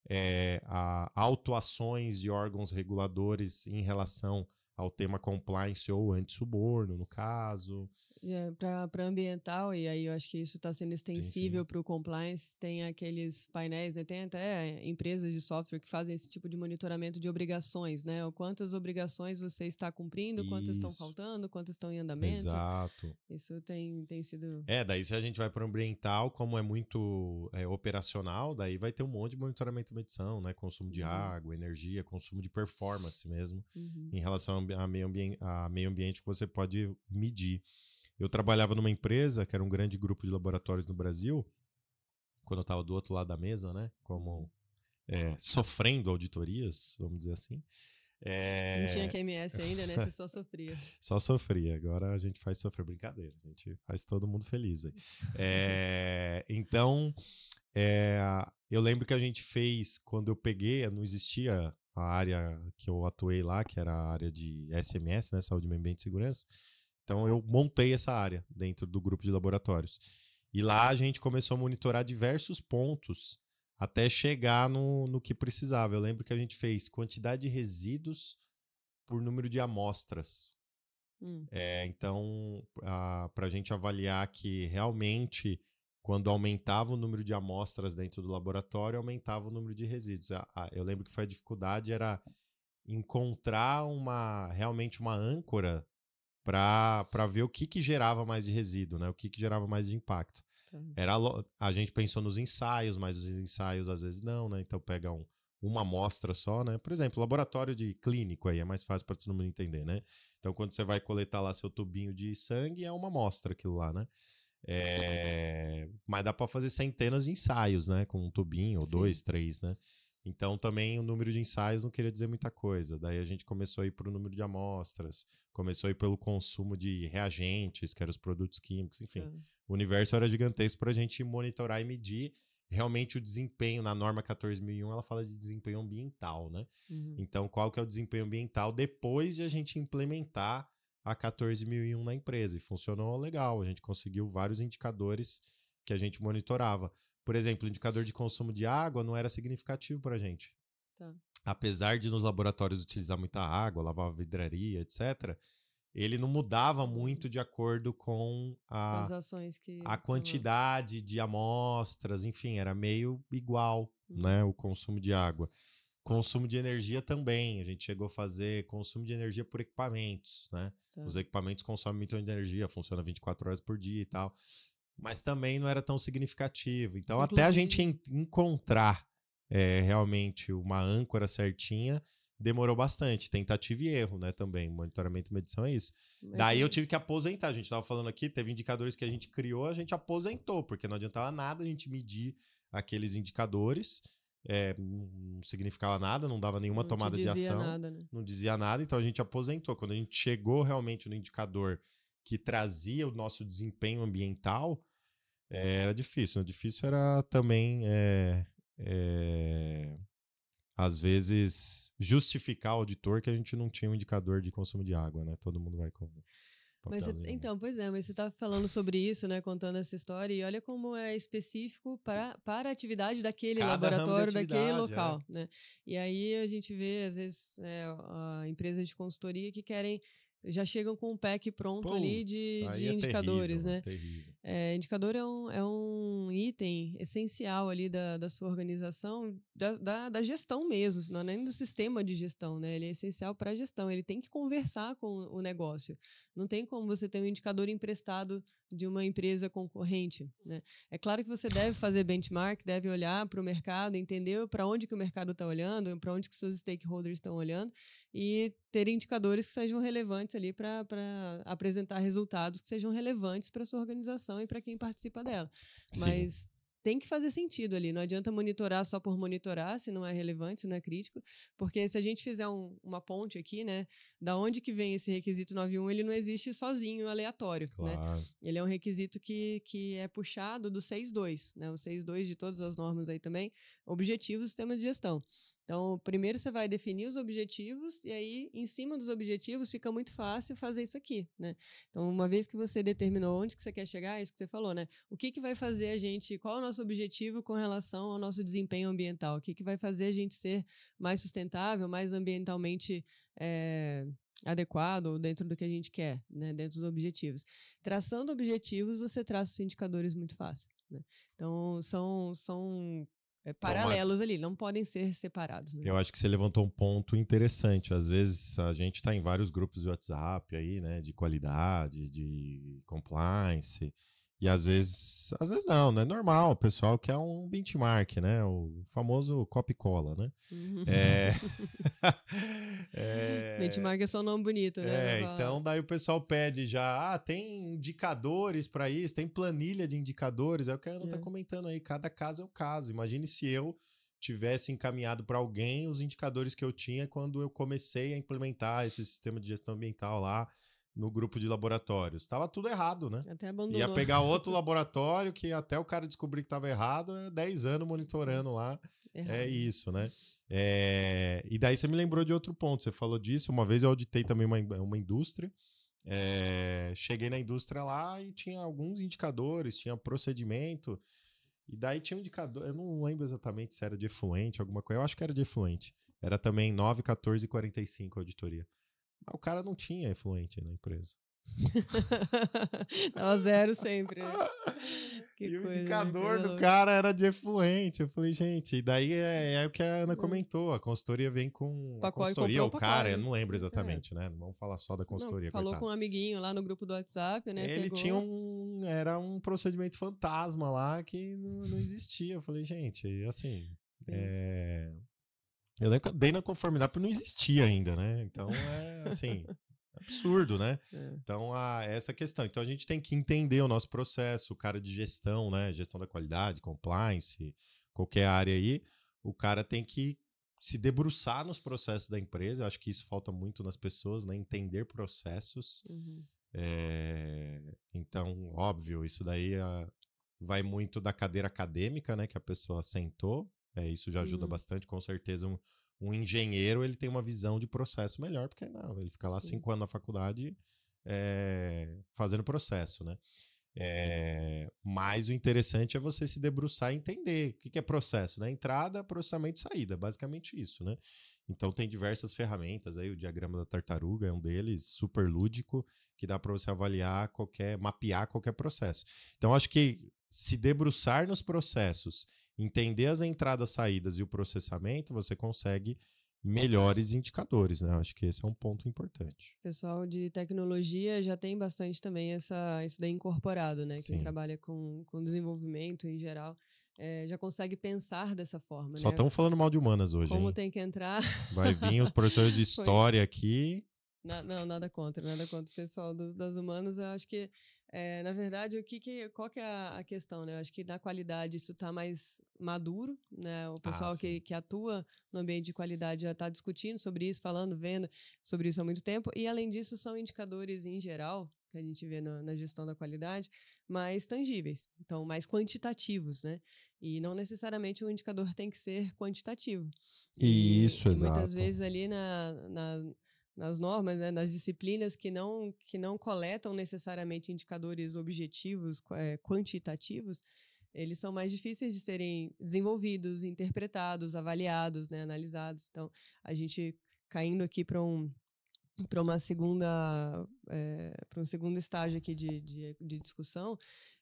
É, a, autuações de órgãos reguladores em relação ao tema compliance ou anti-suborno, no caso. É, para ambiental, e aí eu acho que isso está sendo extensível para o compliance, tem aqueles painéis, né? tem até empresas de software que fazem esse tipo de monitoramento de obrigações, né? O quantas obrigações você está cumprindo, isso. quantas estão faltando, quantas estão em andamento. Exato. Isso tem, tem sido. É, daí se a gente vai para o ambiental, como é muito é, operacional, daí vai ter um monte de monitoramento e medição, né? Consumo de uhum. água, energia, consumo de performance mesmo, uhum. em relação a meio, ambiente, a meio ambiente que você pode medir. Eu trabalhava numa empresa que era um grande grupo de laboratórios no Brasil, quando eu estava do outro lado da mesa, né? Como é, sofrendo auditorias, vamos dizer assim. É... Não tinha QMS ainda, né? Você só sofria. só sofria. Agora a gente faz sofrer brincadeira. A gente faz todo mundo feliz. É... então, é... eu lembro que a gente fez, quando eu peguei, não existia a área que eu atuei lá, que era a área de SMS, né? Saúde, Meio Ambiente e Segurança. Então eu montei essa área dentro do grupo de laboratórios. E lá a gente começou a monitorar diversos pontos até chegar no, no que precisava. Eu lembro que a gente fez quantidade de resíduos por número de amostras. Hum. É, então, para a gente avaliar que realmente, quando aumentava o número de amostras dentro do laboratório, aumentava o número de resíduos. eu lembro que foi a dificuldade era encontrar uma realmente uma âncora para ver o que, que gerava mais de resíduo, né? O que, que gerava mais de impacto. Tá. Era a gente pensou nos ensaios, mas os ensaios às vezes não, né? Então pega um, uma amostra só, né? Por exemplo, laboratório de clínico aí é mais fácil para todo mundo entender, né? Então quando você vai coletar lá seu tubinho de sangue é uma amostra aquilo lá, né? É... Mas dá para fazer centenas de ensaios, né? Com um tubinho, ou dois, três, né? Então também o número de ensaios não queria dizer muita coisa. Daí a gente começou a ir para o número de amostras, começou a ir pelo consumo de reagentes, que eram os produtos químicos, enfim. O universo era gigantesco para a gente monitorar e medir realmente o desempenho. Na norma 14001 ela fala de desempenho ambiental, né? Uhum. Então qual que é o desempenho ambiental depois de a gente implementar a 14001 na empresa? E funcionou legal, a gente conseguiu vários indicadores que a gente monitorava. Por exemplo, o indicador de consumo de água não era significativo para a gente. Tá. Apesar de nos laboratórios utilizar muita água, lavar vidraria, etc., ele não mudava muito de acordo com a, que, a quantidade de amostras, enfim, era meio igual, uhum. né, o consumo de água. Consumo de energia também, a gente chegou a fazer consumo de energia por equipamentos, né? Tá. Os equipamentos consomem muito energia, funciona 24 horas por dia e tal mas também não era tão significativo. Então, Inclusive... até a gente encontrar é, realmente uma âncora certinha, demorou bastante. Tentativa e erro, né? Também. Monitoramento e medição é isso. Mas Daí eu tive que aposentar. A gente estava falando aqui, teve indicadores que a gente criou, a gente aposentou, porque não adiantava nada a gente medir aqueles indicadores. É, não significava nada, não dava nenhuma não tomada de ação. Nada, né? Não dizia nada, então a gente aposentou. Quando a gente chegou realmente no indicador que trazia o nosso desempenho ambiental, é, era difícil. O difícil era também, é, é, às vezes, justificar ao auditor que a gente não tinha um indicador de consumo de água, né? Todo mundo vai com. Mas então, pois é, mas você está falando sobre isso, né? Contando essa história, e olha como é específico para, para a atividade daquele Cada laboratório, daquele local, é. né? E aí a gente vê, às vezes, é, a empresa de consultoria que querem já chegam com um pack pronto Puts, ali de, de é indicadores, terrível, né? Terrível. É, indicador é um, é um item essencial ali da, da sua organização, da, da, da gestão mesmo, não nem do sistema de gestão, né? Ele é essencial para a gestão, ele tem que conversar com o negócio. Não tem como você ter um indicador emprestado de uma empresa concorrente. Né? É claro que você deve fazer benchmark, deve olhar para o mercado, entender para onde que o mercado está olhando, para onde que seus stakeholders estão olhando e ter indicadores que sejam relevantes ali para apresentar resultados que sejam relevantes para sua organização e para quem participa dela. Sim. Mas tem que fazer sentido ali. Não adianta monitorar só por monitorar, se não é relevante, se não é crítico. Porque se a gente fizer um, uma ponte aqui, né? Da onde que vem esse requisito 91, ele não existe sozinho, aleatório. Né? Claro. Né? Ele é um requisito que, que é puxado do 6.2, né? O 6.2 de todas as normas aí também, objetivos do sistema de gestão. Então, primeiro você vai definir os objetivos e aí, em cima dos objetivos, fica muito fácil fazer isso aqui, né? Então, uma vez que você determinou onde que você quer chegar, é isso que você falou, né? O que, que vai fazer a gente, qual é o nosso objetivo com relação ao nosso desempenho ambiental? O que, que vai fazer a gente ser mais sustentável, mais ambientalmente é, adequado dentro do que a gente quer, né? Dentro dos objetivos. Traçando objetivos, você traça os indicadores muito fácil. Né? Então, são, são é, paralelos ali, não podem ser separados. Né? Eu acho que você levantou um ponto interessante. Às vezes a gente está em vários grupos de WhatsApp aí, né, de qualidade, de compliance. E às vezes, às vezes não, não é normal. O pessoal quer um benchmark, né? O famoso copy-cola, né? Uhum. É... é... Benchmark é só um nome bonito, né? É, então daí o pessoal pede já, ah, tem indicadores para isso, tem planilha de indicadores. É o que a Ana tá é. tá comentando aí, cada caso é um caso. Imagine se eu tivesse encaminhado para alguém os indicadores que eu tinha quando eu comecei a implementar esse sistema de gestão ambiental lá no grupo de laboratórios. Tava tudo errado, né? Até abandonou. Ia pegar outro laboratório que até o cara descobrir que estava errado, era 10 anos monitorando lá. É errado. É isso, né? É... E daí você me lembrou de outro ponto. Você falou disso. Uma vez eu auditei também uma, uma indústria. É... Cheguei na indústria lá e tinha alguns indicadores, tinha procedimento. E daí tinha um indicador, eu não lembro exatamente se era de efluente, alguma coisa. Eu acho que era de efluente. Era também 9, 14 e 45 a auditoria. Mas o cara não tinha efluente na empresa. Tava zero sempre. Né? Que e coisa, o indicador do cara era de efluente. Eu falei, gente, e daí é, é o que a Ana hum. comentou. A consultoria vem com. a consultoria, o cara, eu não lembro exatamente, é. né? Não vamos falar só da consultoria. Não, falou coitado. com um amiguinho lá no grupo do WhatsApp, né? Ele pegou... tinha um. Era um procedimento fantasma lá que não, não existia. Eu falei, gente, assim. É, eu dei na conformidade porque não existia ainda, né? Então é assim, absurdo, né? É. Então, a, essa questão. Então, a gente tem que entender o nosso processo, o cara de gestão, né? Gestão da qualidade, compliance, qualquer área aí. O cara tem que se debruçar nos processos da empresa. Eu acho que isso falta muito nas pessoas, né? Entender processos. Uhum. É, então, óbvio, isso daí a, ah, vai muito da cadeira acadêmica, né? Que a pessoa sentou é, isso já ajuda uhum. bastante, com certeza. Um, um, engenheiro ele tem uma visão de processo melhor, porque não, ele fica lá Sim. cinco anos na faculdade é, fazendo processo, né? É, mas o interessante é você se debruçar e entender o que, que é processo, né? Entrada, processamento e saída, basicamente isso, né? Então tem diversas ferramentas aí, o diagrama da tartaruga é um deles, super lúdico, que dá para você avaliar qualquer, mapear qualquer processo. Então acho que se debruçar nos processos entender as entradas, saídas e o processamento, você consegue melhores indicadores, né? Acho que esse é um ponto importante. O pessoal de tecnologia já tem bastante também essa, isso daí incorporado, né? Quem Sim. trabalha com, com desenvolvimento em geral. É, já consegue pensar dessa forma. Só estamos né? falando mal de humanas hoje. Como hein? tem que entrar. Vai vir os professores de história aqui. Na, não, nada contra, nada contra o pessoal do, das humanas. Eu acho que é, na verdade, o que, que qual que é a, questão, né? Eu acho que na qualidade isso está mais maduro, né? O ah, pessoal ah, que, que atua no ambiente de qualidade já está discutindo sobre isso, falando, vendo sobre isso há muito tempo. E além disso, são indicadores em geral que a gente vê na, na gestão da qualidade mais tangíveis, então mais quantitativos, né? E não necessariamente o indicador tem que ser quantitativo. Isso, e, exato. muitas vezes ali na, na nas normas, né, nas disciplinas que não, que não coletam necessariamente indicadores objetivos, é, quantitativos, eles são mais difíceis de serem desenvolvidos, interpretados, avaliados, né, analisados. Então, a gente caindo aqui para um para uma segunda é, para um segundo estágio aqui de, de, de discussão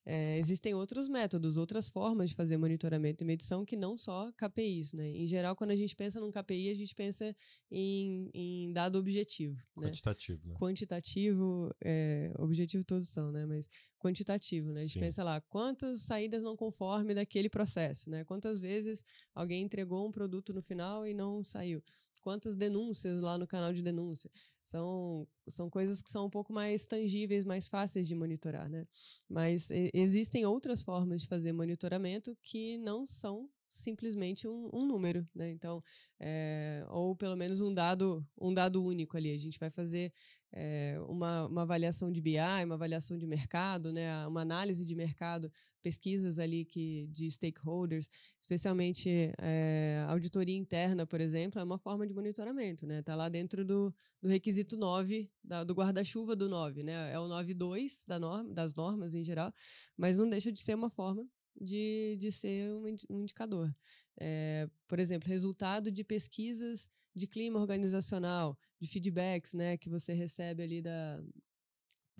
é, existem outros métodos, outras formas de fazer monitoramento e medição que não só KPIs, né? Em geral, quando a gente pensa num KPI, a gente pensa em, em dado objetivo. Quantitativo, né? né? Quantitativo, é, objetivo todos são, né? Mas quantitativo, né? A gente Sim. pensa lá, quantas saídas não conforme daquele processo, né? Quantas vezes alguém entregou um produto no final e não saiu quantas denúncias lá no canal de denúncia. São, são coisas que são um pouco mais tangíveis, mais fáceis de monitorar, né? Mas e, existem outras formas de fazer monitoramento que não são simplesmente um, um número, né? Então, é, ou pelo menos um dado, um dado único ali. A gente vai fazer é, uma, uma avaliação de BI, uma avaliação de mercado, né, uma análise de mercado, pesquisas ali que, de stakeholders, especialmente é, auditoria interna, por exemplo, é uma forma de monitoramento. Está né? Tá lá dentro do, do requisito 9, da, do guarda-chuva do 9. Né? É o 9.2 da norma, das normas em geral, mas não deixa de ser uma forma de, de ser um, um indicador. É, por exemplo, resultado de pesquisas de clima organizacional, de feedbacks né, que você recebe ali da,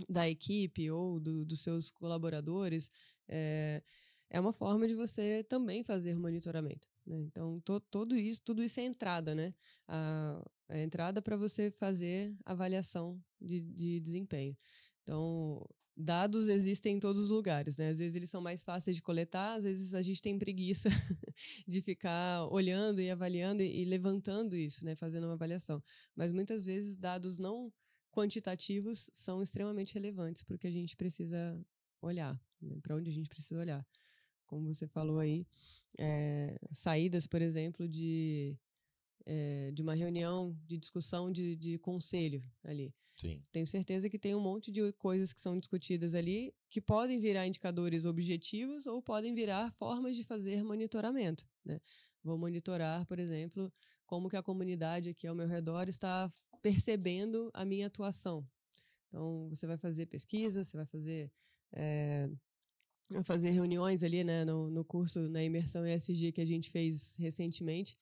da equipe ou do, dos seus colaboradores, é, é uma forma de você também fazer monitoramento. Né? Então, to, todo isso, tudo isso é entrada, né? A, a entrada para você fazer avaliação de, de desempenho. Então, dados existem em todos os lugares, né? Às vezes eles são mais fáceis de coletar, às vezes a gente tem preguiça de ficar olhando e avaliando e, e, levantando isso, né? Fazendo uma avaliação. Mas muitas vezes dados não quantitativos são extremamente relevantes para o que a gente precisa olhar, né? para onde a gente precisa olhar. Como você falou aí, é, saídas, por exemplo, de, é, de uma reunião de discussão de, de conselho ali. Sim. Tenho certeza que tem um monte de coisas que são discutidas ali que podem virar indicadores objetivos ou podem virar formas de fazer monitoramento. Né? Vou monitorar, por exemplo, como que a comunidade aqui ao meu redor está percebendo a minha atuação. Então, você vai fazer pesquisa, você vai fazer é, fazer reuniões ali, né, no, no curso na imersão ESG que a gente fez recentemente.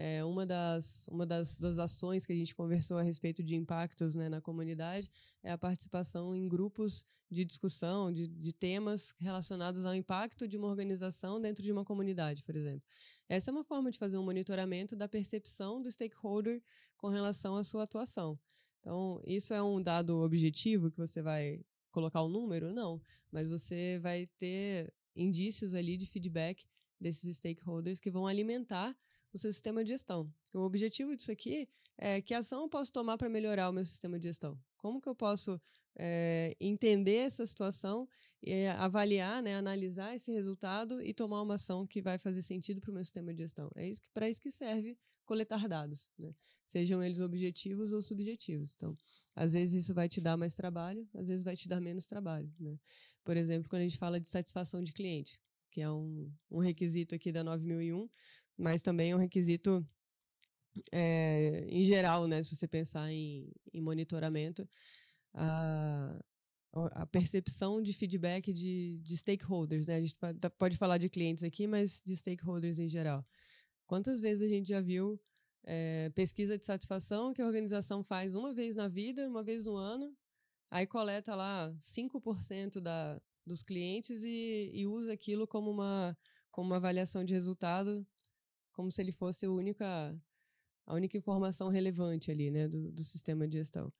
É, uma das, uma das, das ações que a gente conversou a respeito de impactos né, na comunidade é a participação em grupos de discussão de, de temas relacionados ao impacto de uma organização dentro de uma comunidade, por exemplo. Essa é uma forma de fazer um monitoramento da percepção do stakeholder com relação à sua atuação. Então, isso é um dado objetivo que você vai colocar o um número? Não, mas você vai ter indícios ali de feedback desses stakeholders que vão alimentar o seu sistema de gestão. O objetivo disso aqui é que ação eu posso tomar para melhorar o meu sistema de gestão? Como que eu posso é, entender essa situação, é, avaliar, né, analisar esse resultado e tomar uma ação que vai fazer sentido para o meu sistema de gestão? É isso para isso que serve coletar dados, né? sejam eles objetivos ou subjetivos. Então, às vezes isso vai te dar mais trabalho, às vezes vai te dar menos trabalho. Né? Por exemplo, quando a gente fala de satisfação de cliente, que é um, um requisito aqui da 9001, mas também é um requisito é, em geral, né? Se você pensar em, em monitoramento, a, a percepção de feedback de, de stakeholders, né? A gente pode falar de clientes aqui, mas de stakeholders em geral. Quantas vezes a gente já viu é, pesquisa de satisfação que a organização faz uma vez na vida, uma vez no ano, aí coleta lá 5% da, dos clientes e, e usa aquilo como uma, como uma avaliação de resultado como se ele fosse a única, a única informação relevante ali, né, do, do sistema de gestão.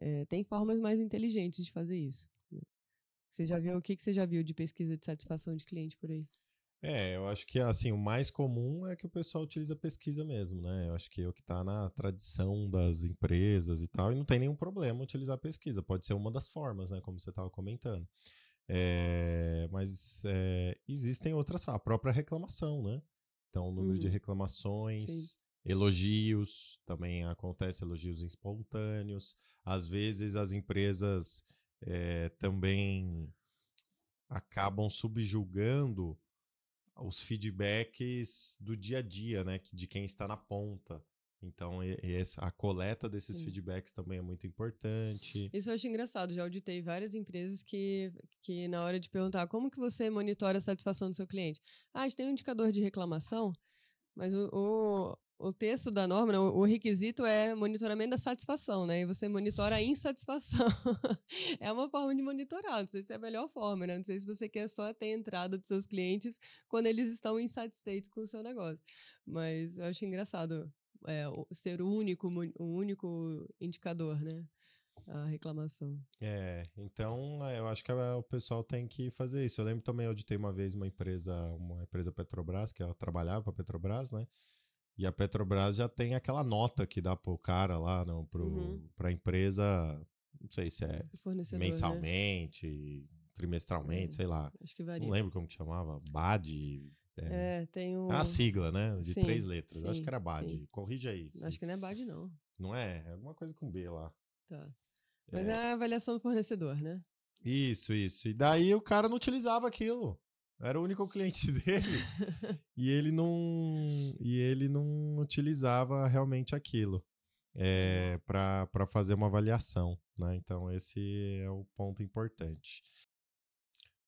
É, tem formas mais inteligentes de fazer isso. Né? Você já viu o que, que você já viu de pesquisa de satisfação de cliente por aí? É, eu acho que assim, o mais comum é que o pessoal utiliza pesquisa mesmo, né? Eu acho que é o que está na tradição das empresas e tal, e não tem nenhum problema utilizar pesquisa, pode ser uma das formas, né? Como você estava comentando. É, mas é, existem outras, a própria reclamação, né? Então, o número uhum. de reclamações, Sim. elogios, também acontece elogios espontâneos. Às vezes as empresas é, também acabam subjugando os feedbacks do dia a dia, né, de quem está na ponta. Então, a coleta desses Sim. feedbacks também é muito importante. Isso eu acho engraçado. Já auditei várias empresas que, que na hora de perguntar como que você monitora a satisfação do seu cliente. Ah, a gente tem um indicador de reclamação, mas o, o o texto da norma, né, o requisito é monitoramento da satisfação, né? E você monitora a insatisfação. é uma forma de monitorar, não sei se é a melhor forma, né? Não sei se você quer só ter entrada dos seus clientes quando eles estão insatisfeitos com o seu negócio. Mas eu acho engraçado é, ser o único, o único indicador, né? A reclamação. É, então é, eu acho que o pessoal tem que fazer isso. Eu lembro também, eu auditei uma vez uma empresa, uma empresa Petrobras, que ela trabalhava para Petrobras, né? E a Petrobras já tem aquela nota que dá pro cara lá, não, pro, uhum. pra empresa, não sei se é né? mensalmente, né? trimestralmente, é, sei lá. Acho que varia. Não lembro como que chamava. BAD. É, é tem um... A sigla, né? De sim, três letras. Sim, acho que era BAD. Sim. Corrija aí. Acho que não é BAD, não. Não é? É alguma coisa com B lá. Tá. Mas é, é a avaliação do fornecedor, né? Isso, isso. E daí o cara não utilizava aquilo. Era o único cliente dele. e ele não e ele não utilizava realmente aquilo é, para fazer uma avaliação. Né? Então, esse é o ponto importante.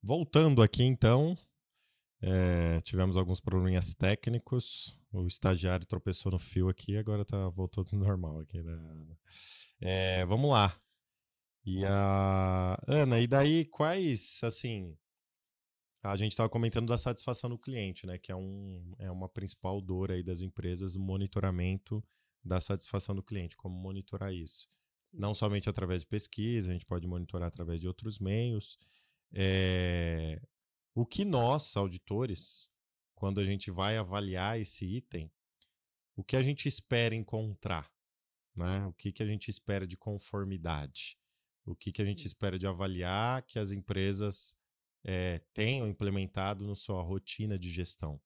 Voltando aqui, então, é, tivemos alguns probleminhas técnicos. O estagiário tropeçou no fio aqui, agora tá voltando normal aqui. Né? É, vamos lá. E a Ana, e daí quais, assim, a gente estava comentando da satisfação do cliente, né? Que é, um, é uma principal dor aí das empresas, o monitoramento da satisfação do cliente, como monitorar isso. Não somente através de pesquisa, a gente pode monitorar através de outros meios. É... O que nós, auditores, quando a gente vai avaliar esse item, o que a gente espera encontrar? Né? O que, que a gente espera de conformidade? O que, que a gente espera de avaliar que as empresas é, tenham implementado na sua rotina de gestão?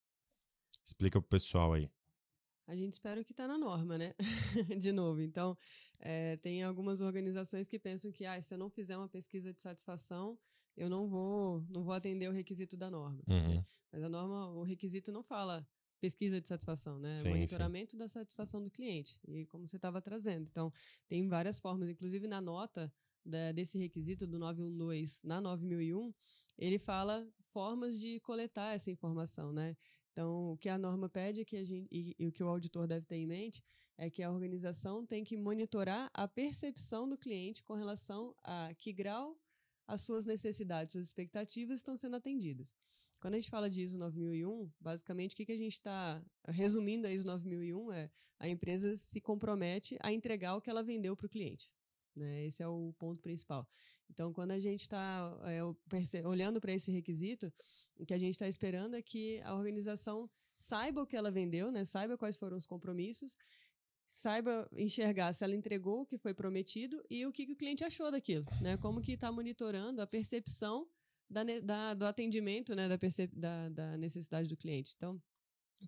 Explica para o pessoal aí. A gente espera que está na norma, né? de novo. Então, é, tem algumas organizações que pensam que ah, se eu não fizer uma pesquisa de satisfação, eu não vou, não vou atender o requisito da norma. Uhum. Né? Mas a norma, o requisito não fala pesquisa de satisfação, né? Sim, Monitoramento sim. da satisfação do cliente. E como você estava trazendo. Então, tem várias formas, inclusive na nota da, desse requisito do 912 na 9001, ele fala formas de coletar essa informação, né? Então, o que a norma pede que a gente, e, e o que o auditor deve ter em mente é que a organização tem que monitorar a percepção do cliente com relação a que grau as suas necessidades, suas expectativas estão sendo atendidas. Quando a gente fala de ISO 9001, basicamente o que, que a gente está resumindo a ISO 9001 é a empresa se compromete a entregar o que ela vendeu para o cliente. Né? Esse é o ponto principal. Então, quando a gente está é, olhando para esse requisito, o que a gente está esperando é que a organização saiba o que ela vendeu, né? saiba quais foram os compromissos, saiba enxergar se ela entregou o que foi prometido e o que, que o cliente achou daquilo, né? Como que está monitorando a percepção da, da, do atendimento, né? Da, da, da necessidade do cliente. Então,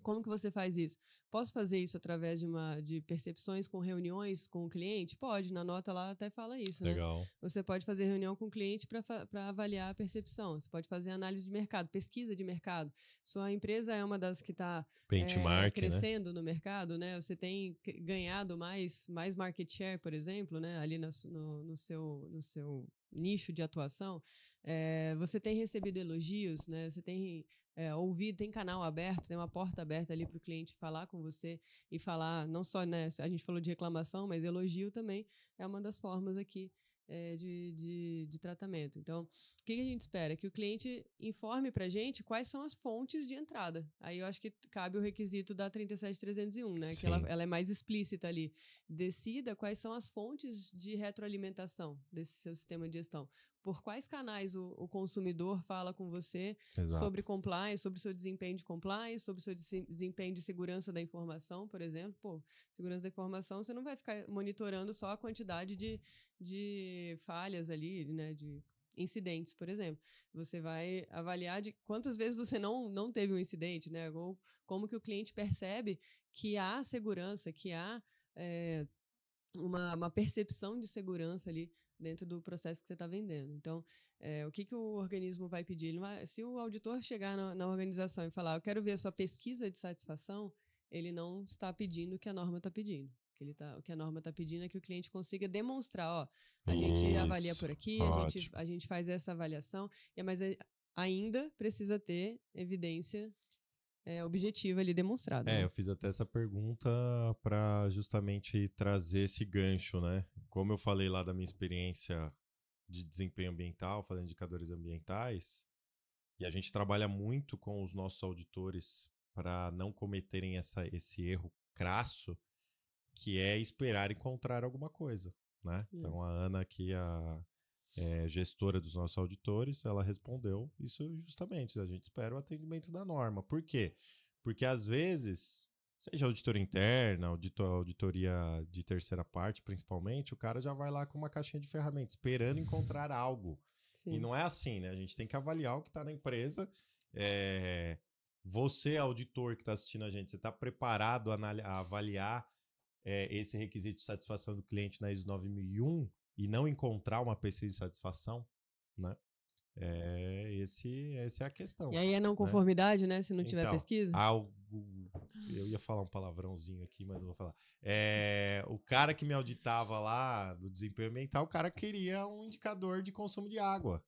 como que você faz isso? Posso fazer isso através de uma de percepções com reuniões com o cliente? Pode, na nota lá até fala isso, né? Legal. né? Você pode fazer reunião com o cliente para avaliar a percepção. Você pode fazer análise de mercado, pesquisa de mercado. Sua empresa é uma das que está é, né? crescendo né? no mercado, né? Você tem ganhado mais, mais market share, por exemplo, né? Ali no, no, no seu, no seu nicho de atuação. É, você tem recebido elogios, né? Você tem é, ouvir, tem canal aberto, tem uma porta aberta ali para o cliente falar com você e falar, não só, né, a gente falou de reclamação, mas elogio também é uma das formas aqui é, de, de, de, tratamento. Então, o que, a gente espera? Que o cliente informe para a gente quais são as fontes de entrada. Aí eu acho que cabe o requisito da 37301, né? Sim. Que ela, ela é mais explícita ali. Decida quais são as fontes de retroalimentação desse seu sistema de gestão por quais canais o, o consumidor fala com você Exato. sobre compliance, sobre o seu desempenho de compliance, sobre o seu desempenho de segurança da informação, por exemplo. Pô, segurança da informação, você não vai ficar monitorando só a quantidade de, de falhas ali, né, de incidentes, por exemplo. Você vai avaliar de quantas vezes você não, não teve um incidente, né? Ou como que o cliente percebe que há segurança, que há é, uma, uma percepção de segurança ali dentro do processo que você está vendendo. Então, é, o que, que o organismo vai pedir? Vai, se o auditor chegar na, na, organização e falar, eu quero ver a sua pesquisa de satisfação, ele não está pedindo o que a norma está pedindo. Que ele tá, o que a norma está pedindo é que o cliente consiga demonstrar, ó, a Isso. gente avalia por aqui, a gente, a gente faz essa avaliação, mas é, ainda precisa ter evidência é, objetiva ali demonstrado. É, né? eu fiz até essa pergunta para justamente trazer esse gancho, né? Como eu falei lá da minha experiência de desempenho ambiental, fazendo indicadores ambientais, e a gente trabalha muito com os nossos auditores para não cometerem essa, esse erro crasso, que é esperar encontrar alguma coisa, né? É. Então a Ana aqui, a é, gestora dos nossos auditores, ela respondeu isso justamente. A gente espera o atendimento da norma. Por quê? Porque às vezes, seja auditoria interna, auditor, auditoria de terceira parte, principalmente, o cara já vai lá com uma caixinha de ferramentas, esperando encontrar algo. Sim. E não é assim, né? A gente tem que avaliar o que está na empresa. É, Você, auditor que está assistindo a gente, você está preparado a, a avaliar é, esse requisito de satisfação do cliente na ISO 9001 e não encontrar uma pesquisa de satisfação, né? É, esse, essa é a questão. E aí é não conformidade, né? Se não tiver Então, pesquisa. Algo, eu ia falar um palavrãozinho aqui, mas não vou falar. É, o cara que me auditava lá do desempenho ambiental, o cara queria um indicador de consumo de água,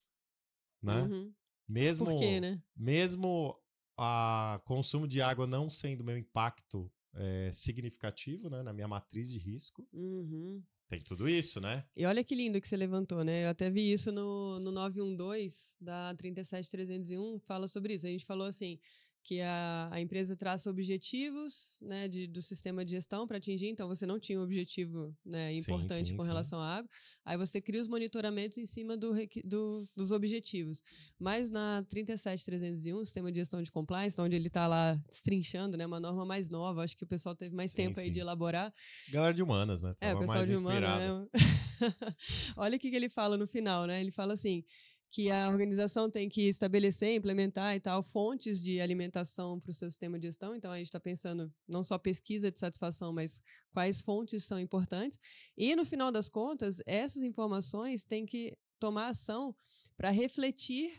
né? Uhum. Mesmo, Por quê, né? mesmo a consumo de água não sendo meu impacto é, significativo, né, na minha matriz de risco, Uhum. Tem tudo isso, né? E olha que lindo que você levantou, né? Eu até vi isso no, no 912 da 37301, fala sobre isso. A gente falou assim que a, a empresa traça objetivos né, de, do sistema de gestão para atingir, então você não tinha um objetivo né, Sim, importante sim, com sim. relação à água, aí você cria os monitoramentos em cima do, do- dos objetivos. Mas na 37301, sistema de gestão de compliance, onde ele está lá destrinchando, né, uma norma mais nova, acho que o pessoal teve mais Sim, tempo aí sim. de elaborar, Galera de humanas, né? é, o Tava pessoal mais de humano, inspirado. né? Olha o que, que ele fala no final, né? Ele fala assim que a organização tem que estabelecer, implementar e tal fontes de alimentação para o seu sistema de gestão. Então a gente está pensando não só pesquisa de satisfação, mas quais fontes são importantes. E no final das contas, essas informações têm que tomar ação para refletir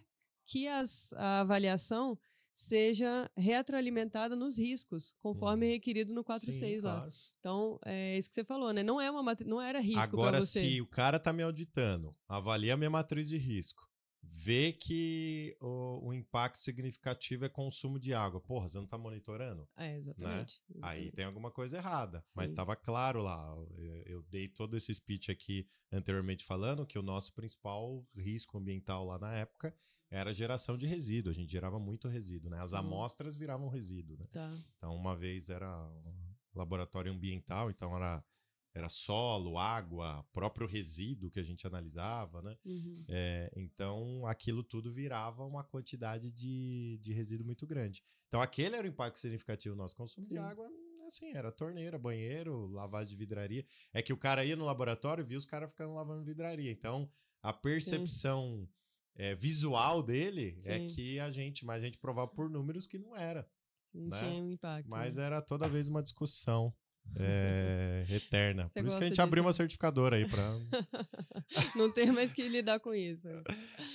que as- a avaliação seja retroalimentada nos riscos, conforme Uhum. requerido no 46 Sim, lá. claro. Então, é isso que você falou, né? Não é uma não era risco para Agora, você. se o cara tá me auditando, avalia a minha matriz de risco, vê que o, o impacto significativo é consumo de água. Porra, você não tá monitorando? É, exatamente. Aí exatamente. tem alguma coisa errada. Mas Sim. estava claro lá. eu- dei todo esse speech aqui anteriormente falando que o nosso principal risco ambiental lá na época era a geração de resíduo. A gente gerava muito resíduo, né? As Uhum. amostras viravam resíduo, né? Tá. Então, uma vez era um laboratório ambiental, então era, era solo, água, próprio resíduo que a gente analisava, né? Uhum. É, então, aquilo tudo virava uma quantidade de, de resíduo muito grande. Então, aquele era o impacto significativo do nosso consumo de Sim. água. Assim, era torneira, banheiro, lavagem de vidraria. É que o cara ia no laboratório e via os caras ficando lavando vidraria. Então, a percepção é, visual dele é Sim. que a gente, mas a gente provava por números que não era. Não né? tinha um impacto. Mas né? era toda vez uma discussão é, eterna. Você Por isso que a gente abriu uma certificadora aí para Não tem mais que lidar com isso.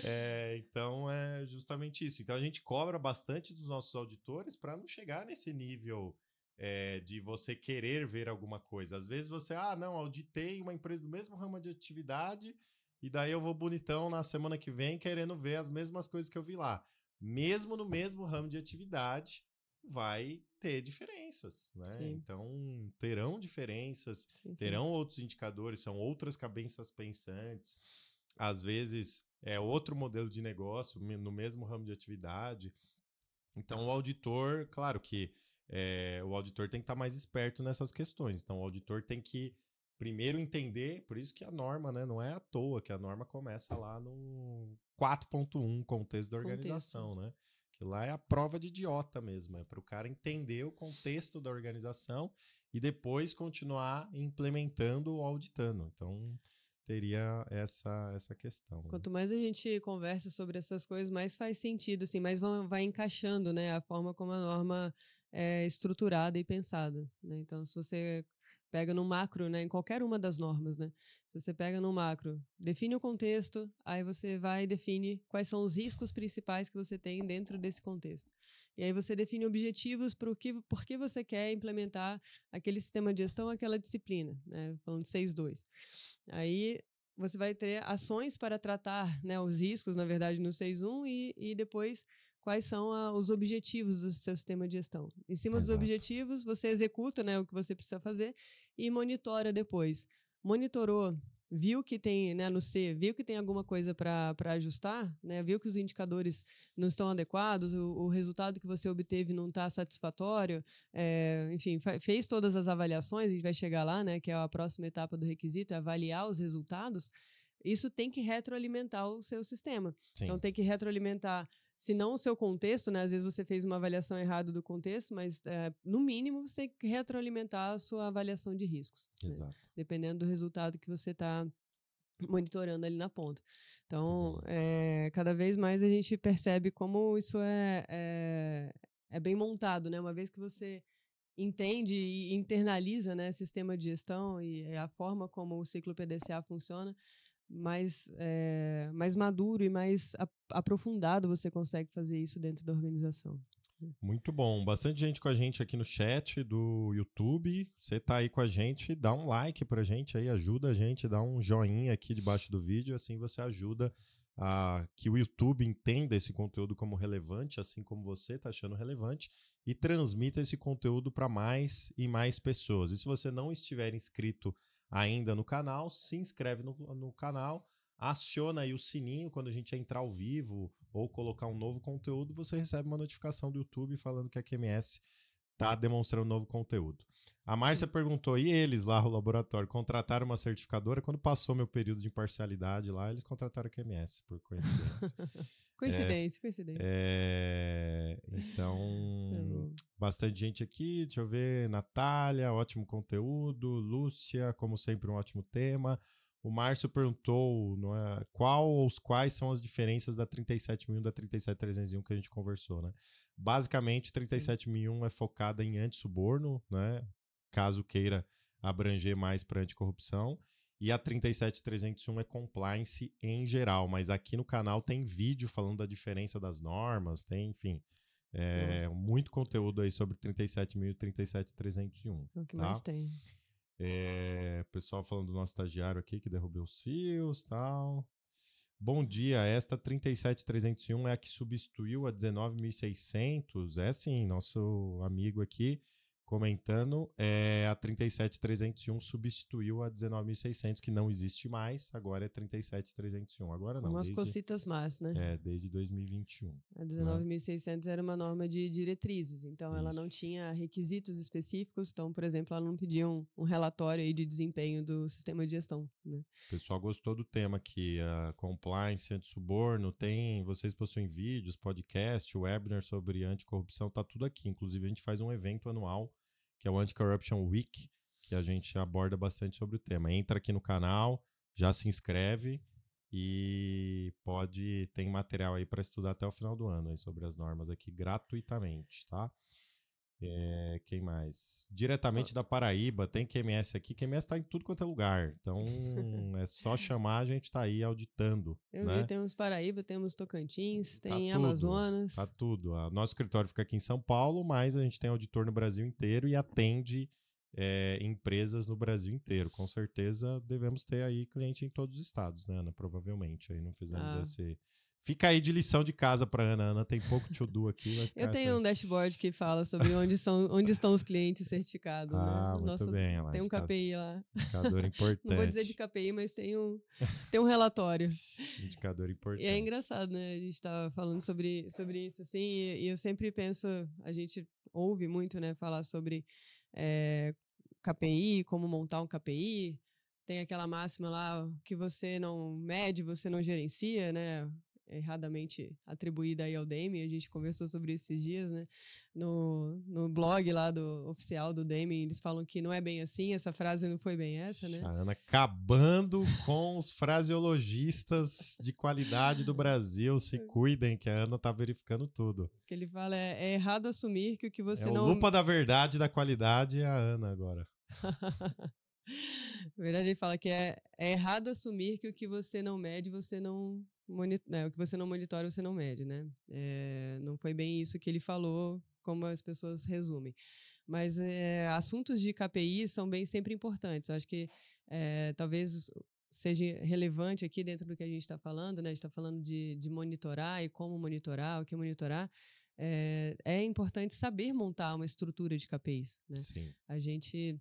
É, então é justamente isso. Então a gente cobra bastante dos nossos auditores para não chegar nesse nível é, de você querer ver alguma coisa. Às vezes você, ah, não, auditei uma empresa do mesmo ramo de atividade e daí eu vou bonitão na semana que vem querendo ver as mesmas coisas que eu vi lá. Mesmo no mesmo ramo de atividade, vai ter diferenças, né? Sim. Então terão diferenças, Sim, sim. terão outros indicadores, são outras cabeças pensantes. Às vezes é outro modelo de negócio no mesmo ramo de atividade. Então, o auditor, claro que é, o auditor tem que estar mais esperto nessas questões. Então, o auditor tem que primeiro entender, por isso que a norma, né, não é à toa que a norma começa lá no 4.1, contexto da organização, né? Que lá é a prova de idiota mesmo, é para o cara entender o contexto da organização e depois continuar implementando ou auditando. Então, teria essa, essa questão. né? Quanto mais a gente conversa sobre essas coisas, mais faz sentido, assim, mais vai, vai encaixando, né, a forma como a norma é estruturada e pensada, né? Então, se você pega no macro, né, em qualquer uma das normas, né? Você pega no macro, define o contexto, aí você vai e define quais são os riscos principais que você tem dentro desse contexto. E aí você define objetivos para o que, por que você quer implementar aquele sistema de gestão, aquela disciplina, né? Falando de 6.2. Aí você vai ter ações para tratar né, os riscos, na verdade, no 6.1 e, e depois quais são a, os objetivos do seu sistema de gestão. Em cima Exato. dos objetivos, você executa né, o que você precisa fazer e monitora depois. Monitorou, viu que tem, né, no C, viu que tem alguma coisa para ajustar, né, viu que os indicadores não estão adequados, o, o resultado que você obteve não está satisfatório, é, enfim, fez todas as avaliações, a gente vai chegar lá, né, que é a próxima etapa do requisito, é avaliar os resultados, isso tem que retroalimentar o seu sistema. Então, Sim. Então tem que retroalimentar se não o seu contexto, né? Às vezes você fez uma avaliação errada do contexto, mas é, no mínimo você tem que retroalimentar a sua avaliação de riscos. Né? Exato. Né? Dependendo do resultado que você está monitorando ali na ponta. Então, é, cada vez mais a gente percebe como isso é, é, é bem montado, né? Uma vez que você entende e internaliza né, sistema de gestão e a forma como o ciclo PDCA funciona, mais, é, mais maduro e mais aprofundado você consegue fazer isso dentro da organização. Né. Muito bom. Bastante gente com a gente aqui no chat do YouTube. Você tá aí com a gente, dá um like pra gente aí, ajuda a gente, dá um joinha aqui debaixo do vídeo, assim você ajuda a que o YouTube entenda esse conteúdo como relevante, assim como você está achando relevante, e transmita esse conteúdo para mais e mais pessoas. E se você não estiver inscrito ainda no canal, se inscreve no, no canal, aciona aí o sininho quando a gente entrar ao vivo ou colocar um novo conteúdo, você recebe uma notificação do YouTube falando que a QMS está demonstrando novo conteúdo. A Márcia perguntou: e eles lá, o laboratório, contrataram uma certificadora? Quando passou meu período de imparcialidade lá, eles contrataram a QMS, por coincidência. coincidência, é, coincidência. É, então, tá bastante gente aqui. Deixa eu ver. Natália, ótimo conteúdo. Lúcia, como sempre, um ótimo tema. O Márcio perguntou é, qual ou quais são as diferenças da 37001 e da 37301 que a gente conversou, né? Basicamente, 37001 é focada em antissuborno, né? Caso queira abranger mais para anticorrupção. E a 37301 é compliance em geral, mas aqui no canal tem vídeo falando da diferença das normas, tem, enfim, é, muito conteúdo aí sobre 37.000 e 37301. O que tá? mais tem? É, pessoal falando do nosso estagiário aqui que derrubou os fios tal. Bom dia, esta 37301 é a que substituiu a 19600. É sim, nosso amigo aqui comentando, é, a 37301 substituiu a 19600, que não existe mais, agora é 37301. Agora não. Umas desde, cositas más, né? É, desde 2021. A 19600 né? era uma norma de diretrizes, então Isso. ela não tinha requisitos específicos, então, por exemplo, ela não pedia um, um relatório aí de desempenho do sistema de gestão, né? O pessoal gostou do tema aqui, a compliance, anti-suborno, tem, vocês possuem vídeos, podcast, webinar sobre anticorrupção, tá tudo aqui, inclusive a gente faz um evento anual que é o Anti-Corruption Week, que a gente aborda bastante sobre o tema. Entra aqui no canal, já se inscreve e pode tem material aí para estudar até o final do ano aí sobre as normas aqui gratuitamente, tá? É, quem mais? Diretamente da Paraíba, tem QMS aqui. QMS está em tudo quanto é lugar. Então é só chamar, a gente está aí auditando. Eu né? vi, temos Paraíba, temos Tocantins, tá tem tá Amazonas. Tá tudo. O nosso escritório fica aqui em São Paulo, mas a gente tem auditor no Brasil inteiro e atende é, empresas no Brasil inteiro. Com certeza devemos ter aí cliente em todos os estados, né, Ana? Provavelmente. Aí não fizemos ah. esse Fica aí de lição de casa para Ana. Ana tem pouco to-do aqui. Eu tenho um dashboard que fala sobre onde, são, onde estão os clientes certificados. Né? Ah, né? muito bem. Lá, tem um KPI lá. Indicador importante. Não vou dizer de KPI, mas tem um, tem um relatório. Indicador importante. E é engraçado, né? A gente estava falando sobre, sobre isso, assim, e, e, eu sempre penso, a gente ouve muito, né, falar sobre é, eh, KPI, como montar um KPI. Tem aquela máxima lá que você não mede, você não gerencia, né? Erradamente atribuída aí ao Demi, a gente conversou sobre isso esses dias, né? No, no blog lá do oficial do Demi, eles falam que não é bem assim, essa frase não foi bem essa, né? Ana acabando com os fraseologistas de qualidade do Brasil, se cuidem que a Ana tá verificando tudo. Que ele fala, é, é errado assumir que o que você é não... o lupa da verdade da qualidade é a Ana agora. Na verdade, ele fala que é, é errado assumir que o que você não mede, você não né, o que você não monitora, você não mede, né? É, não foi bem isso que ele falou, como as pessoas resumem. Mas é, assuntos de KPI são bem sempre importantes. Eu acho que é, talvez seja relevante aqui dentro do que a gente está falando, né? A gente está falando de, de monitorar e como monitorar, o que monitorar. É, é importante saber montar uma estrutura de KPIs. Né? Sim. A gente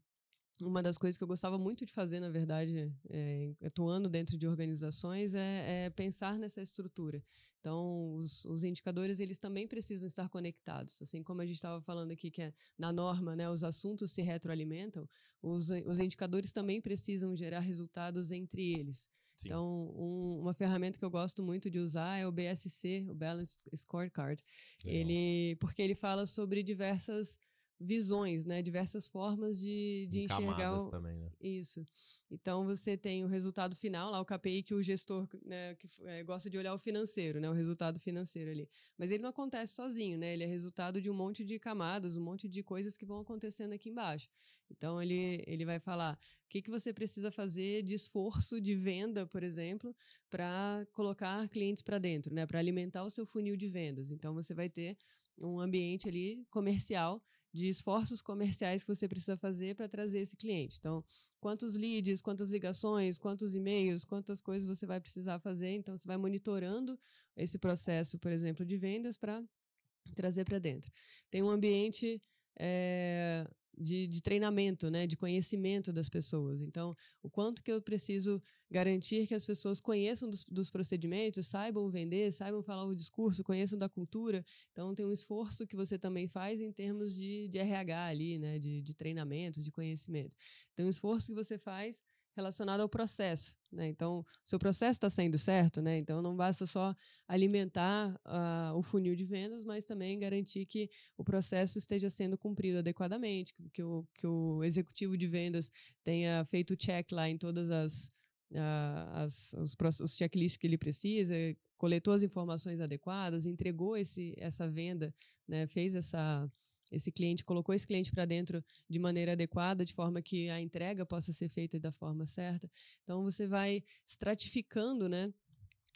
uma das coisas que eu gostava muito de fazer, na verdade, é, atuando dentro de organizações, é, é, pensar nessa estrutura. Então, os, os, indicadores eles também precisam estar conectados, assim como a gente estava falando aqui que é, na norma, né, os assuntos se retroalimentam. Os, os indicadores também precisam gerar resultados entre eles. Sim. Então, um, uma ferramenta que eu gosto muito de usar é o BSC, o Balanced Scorecard. Legal. Ele, porque ele fala sobre diversas visões, né? Diversas formas de, de enxergar. O... também, né? Isso. Então você tem o resultado final, lá o KPI que o gestor né, que, é, gosta de olhar o financeiro, né? O resultado financeiro ali. Mas ele não acontece sozinho, né? Ele é resultado de um monte de camadas, um monte de coisas que vão acontecendo aqui embaixo. Então ele, ele vai falar o que, que você precisa fazer de esforço de venda, por exemplo, para colocar clientes para dentro, né? Para alimentar o seu funil de vendas. Então você vai ter um ambiente ali comercial de esforços comerciais que você precisa fazer para trazer esse cliente. Então, quantos leads, quantas ligações, quantos e-mails, quantas coisas você vai precisar fazer. Então, você vai monitorando esse processo, por exemplo, de vendas para trazer para dentro. Tem um ambiente é, de, de, treinamento, né, de conhecimento das pessoas. Então, o quanto que eu preciso garantir que as pessoas conheçam dos, dos, procedimentos, saibam vender, saibam falar o discurso, conheçam da cultura. Então, tem um esforço que você também faz em termos de, de RH ali, né, de, de treinamento, de conhecimento. Tem um esforço que você faz relacionado ao processo. Né? Então, seu processo está sendo certo, né? Então, não basta só alimentar uh, o funil de vendas, mas também garantir que o processo esteja sendo cumprido adequadamente, que o, que o executivo de vendas tenha feito o check lá em todas as, uh, as os, os checklists que ele precisa, coletou as informações adequadas, entregou esse, essa venda, né? fez essa esse cliente colocou esse cliente para dentro de maneira adequada, de forma que a entrega possa ser feita da forma certa. Então você vai estratificando, né?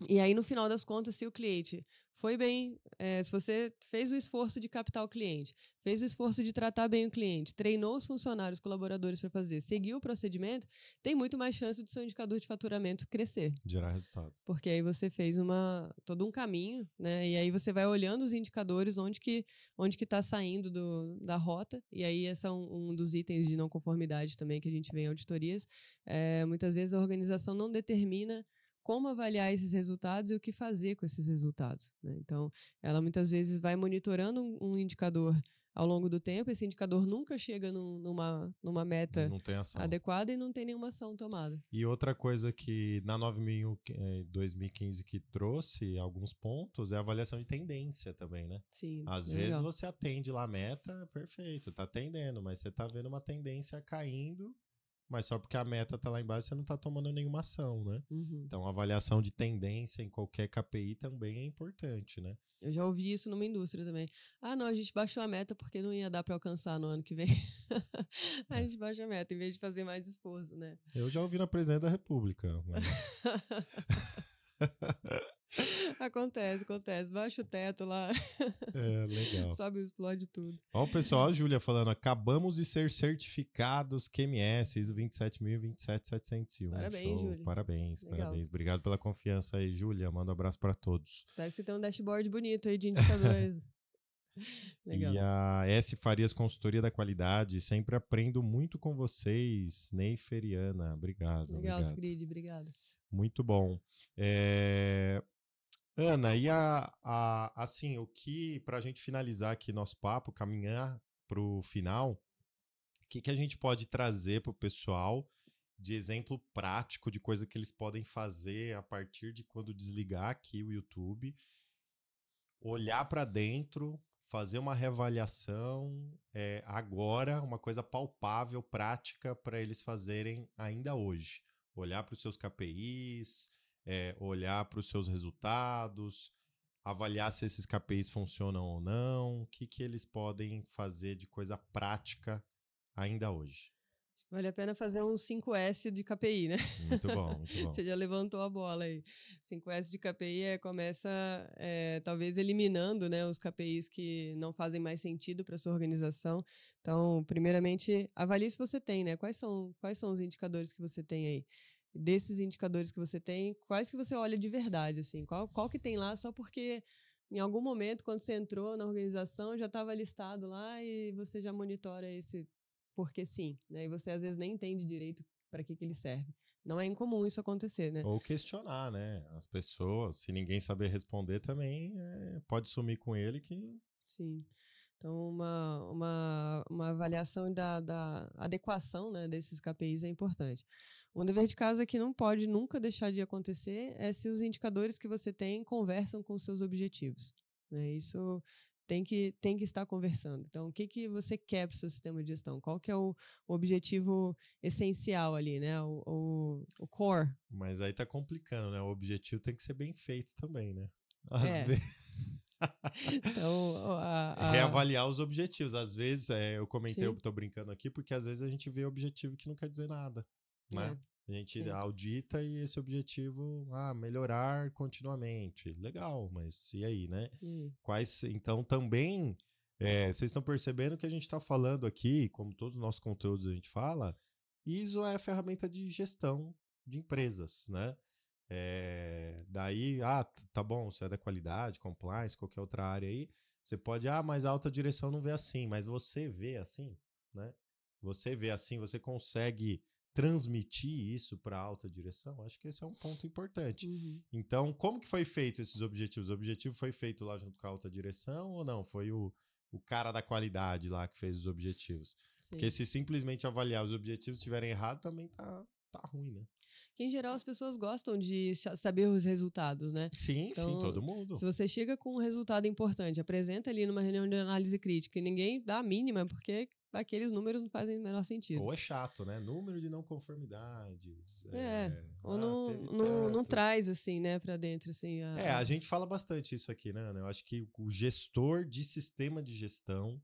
E aí, no final das contas, se o cliente foi bem, é, se você fez o esforço de captar o cliente, fez o esforço de tratar bem o cliente, treinou os funcionários, colaboradores para fazer, seguiu o procedimento, tem muito mais chance do seu indicador de faturamento crescer. Gerar resultado. Porque aí você fez uma todo um caminho, né? E aí você vai olhando os indicadores onde que onde que está saindo do, da rota. E aí esse é um, um, dos itens de não conformidade também que a gente vê em auditorias. É, muitas vezes a organização não determina como avaliar esses resultados e o que fazer com esses resultados. Né? Então, ela muitas vezes vai monitorando um, um, indicador ao longo do tempo, esse indicador nunca chega num, numa, numa meta adequada e não tem nenhuma ação tomada. E outra coisa que na 9000 2015 que trouxe alguns pontos é a avaliação de tendência também, né? Sim. Às vezes legal. você atende lá a meta, perfeito, tá atendendo, mas você tá vendo uma tendência caindo mas só porque a meta tá lá embaixo você não tá tomando nenhuma ação, né? Uhum. Então, avaliação de tendência em qualquer KPI também é importante, né? Eu já ouvi isso numa indústria também. Ah, não, a gente baixou a meta porque não ia dar para alcançar no ano que vem. a é. gente baixa a meta em vez de fazer mais esforço, né? Eu já ouvi na presidente da República. Mas... Acontece, acontece. Baixa o teto lá. É, legal. Sobe e explode tudo. Ó, o pessoal, a Júlia falando, acabamos de ser certificados QMS, ISO 27027 Parabéns, Júlia. Parabéns, legal. parabéns. Obrigado pela confiança aí, Júlia. Manda um abraço para todos. Espero que você tenha um dashboard bonito aí de indicadores. Legal. E a S Farias Consultoria da Qualidade, sempre aprendo muito com vocês, Ney Feriana. Obrigado. Legal, obrigado. Sigrid, obrigado. Muito bom. É... Ana, e a, a, assim, o que, para a gente finalizar aqui nosso papo, caminhar para o final, o que, que a gente pode trazer para o pessoal de exemplo prático de coisa que eles podem fazer a partir de quando desligar aqui o YouTube, olhar para dentro, fazer uma reavaliação é, agora, uma coisa palpável, prática para eles fazerem ainda hoje. Olhar para os seus KPIs, é, olhar para os seus resultados, avaliar se esses KPIs funcionam ou não, o que, que eles podem fazer de coisa prática ainda hoje. Vale a pena fazer um 5S de KPI, né? Muito bom, muito bom. Você já levantou a bola aí. 5S de KPI é, começa, é, talvez, eliminando né, os KPIs que não fazem mais sentido para sua organização. Então, primeiramente, avalie se você tem, né? Quais são, quais são os indicadores que você tem aí? Desses indicadores que você tem, quais que você olha de verdade, assim? Qual, qual que tem lá só porque em algum momento, quando você entrou na organização, já estava listado lá e você já monitora esse porque sim, né? E você às vezes nem entende direito para que, que ele serve. Não é incomum isso acontecer, né? Ou questionar, né? As pessoas, se ninguém saber responder também, é, pode sumir com ele que... Sim. Então, uma, uma, uma avaliação da, da adequação né, desses KPIs é importante. Um dever de casa que não pode nunca deixar de acontecer é se os indicadores que você tem conversam com os seus objetivos. Né? Isso tem que, tem que estar conversando. Então, o que, que você quer para o seu sistema de gestão? Qual que é o, o objetivo essencial ali, né? O, o, o, core. Mas aí tá complicando, né? O objetivo tem que ser bem feito também, né? Às é. vezes... então, a, a... Reavaliar os objetivos. Às vezes, é, eu comentei, Sim. eu tô brincando aqui, porque às vezes a gente vê objetivo que não quer dizer nada né? É. A gente Sim. audita e esse objetivo, ah, melhorar continuamente. Legal, mas e aí, né? Quais, então também, é, vocês estão percebendo que a gente está falando aqui, como todos os nossos conteúdos a gente fala, ISO é a ferramenta de gestão de empresas, né? É, daí, ah, tá bom, você é da qualidade, compliance, qualquer outra área aí, você pode, ah, mas a alta direção não vê assim, mas você vê assim, né? Você vê assim, você consegue transmitir isso para a alta direção? Acho que esse é um ponto importante. Uhum. Então, como que foi feito esses objetivos? O objetivo foi feito lá junto com a alta direção ou não? Foi o, o cara da qualidade lá que fez os objetivos? Sim. Porque se simplesmente avaliar os objetivos estiverem errado, também tá, tá ruim, né? que em geral as pessoas gostam de saber os resultados, né? Sim, então, sim, todo mundo. Se você chega com um resultado importante, apresenta ali numa reunião de análise crítica e ninguém dá a mínima, porque aqueles números não fazem o menor sentido. Ou é chato, né? Número de não conformidades. É, é ou ah, não, não, não, traz, assim, né, pra dentro, assim. A... É, a gente fala bastante isso aqui, né, Ana? Eu acho que o gestor de sistema de gestão,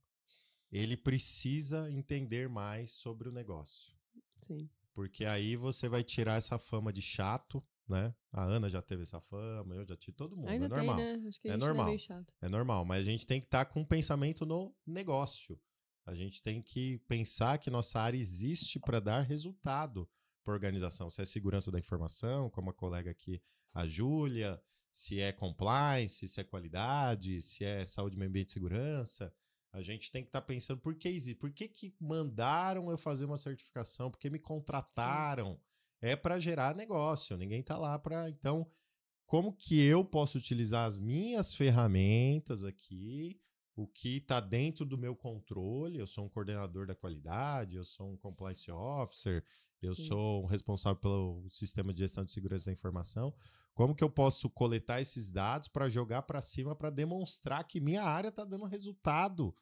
ele precisa entender mais sobre o negócio. Sim. Porque aí você vai tirar essa fama de chato, né? A Ana já teve essa fama, eu já tive todo mundo. Ainda é normal. Tem, né? Acho que é normal. É, é normal, mas a gente tem que estar tá com um pensamento no negócio. A gente tem que pensar que nossa área existe para dar resultado para a organização. Se é segurança da informação, como a colega aqui, a Júlia, se é compliance, se é qualidade, se é saúde, meio ambiente e segurança. A gente tem que estar tá pensando por que existe, por que, que mandaram eu fazer uma certificação, por que me contrataram. Sim. É para gerar negócio, ninguém está lá para. Então, como que eu posso utilizar as minhas ferramentas aqui o que está dentro do meu controle. Eu sou um coordenador da qualidade, eu sou um compliance officer, eu Sim. sou um responsável pelo sistema de gestão de segurança da informação. Como que eu posso coletar esses dados para jogar para cima para demonstrar que minha área está dando resultado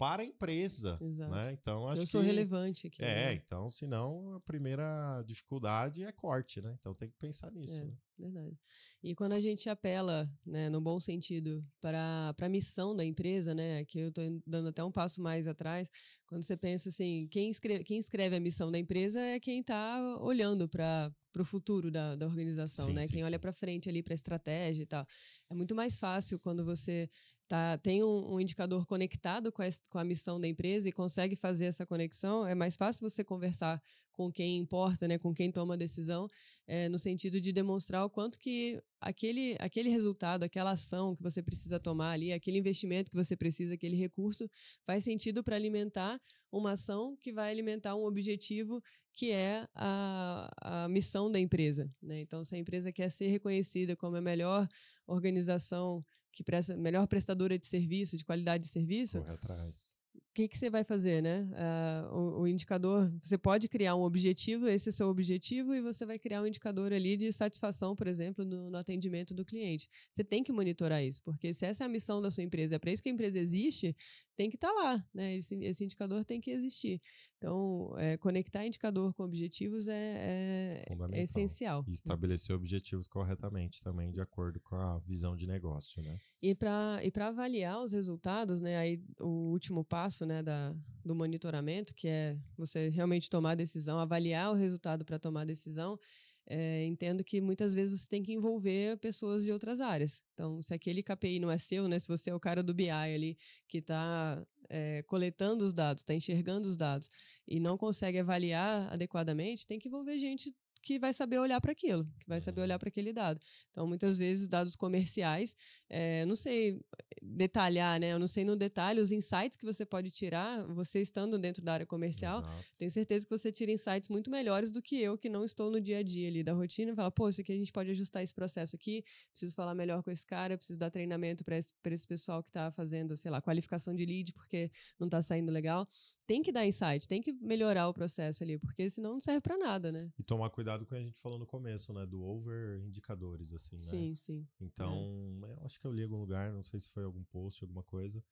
para a empresa. Exato. Né? Então, acho eu sou que, relevante aqui. É, né? então, senão a primeira dificuldade é corte, né? Então tem que pensar nisso. É, né? verdade. E quando a gente apela, né, no bom sentido, para a missão da empresa, né, que eu estou dando até um passo mais atrás, quando você pensa assim, quem escreve, quem escreve a missão da empresa é quem está olhando para o futuro da, da organização, sim, né? Sim, quem sim. olha para frente ali para a estratégia e tal. É muito mais fácil quando você tá, tem um, um indicador conectado com a, com a missão da empresa e consegue fazer essa conexão. É mais fácil você conversar com quem importa, né, com quem toma a decisão, é, no sentido de demonstrar o quanto que aquele, aquele resultado, aquela ação que você precisa tomar ali, aquele investimento que você precisa, aquele recurso, faz sentido para alimentar uma ação que vai alimentar um objetivo que é a, a missão da empresa. Né? Então, se a empresa quer ser reconhecida como a melhor organização que presta melhor prestadora de serviço, de qualidade de serviço, corre atrás que, que você vai fazer, né? Uh, o, o, indicador, você pode criar um objetivo, esse é o seu objetivo, e você vai criar um indicador ali de satisfação, por exemplo, no, no atendimento do cliente. Você tem que monitorar isso, porque se essa é a missão da sua empresa, é para isso que a empresa existe, tem que estar tá lá, né? Esse, esse, indicador tem que existir. Então, é, conectar indicador com objetivos é, é, é essencial. E estabelecer objetivos corretamente também, de acordo com a visão de negócio, né? E para e avaliar os resultados, né? Aí o último passo né, da, do monitoramento, que é você realmente tomar a decisão, avaliar o resultado para tomar a decisão, é, entendo que muitas vezes você tem que envolver pessoas de outras áreas. Então, se aquele KPI não é seu, né, se você é o cara do BI ali que está é, coletando os dados, está enxergando os dados e não consegue avaliar adequadamente, tem que envolver gente que vai saber olhar para aquilo, que vai saber olhar Uhum. para aquele dado. Então, muitas vezes, dados comerciais, eh, não sei detalhar, né? Eu não sei no detalhe os insights que você pode tirar, você estando dentro da área comercial, Exato. tenho certeza que você tira insights muito melhores do que eu, que não estou no dia a dia ali da rotina, fala, pô, isso aqui a gente pode ajustar esse processo aqui, preciso falar melhor com esse cara, preciso dar treinamento para esse, pra esse pessoal que está fazendo, sei lá, qualificação de lead, porque não está saindo legal. Tem que dar insight, tem que melhorar o processo ali, porque senão não serve para nada, né? E tomar cuidado com o que a gente falou no começo, né? Do over indicadores, assim, né? Sim, sim. Então, eu acho que eu li em algum lugar, não sei se foi algum post, alguma coisa.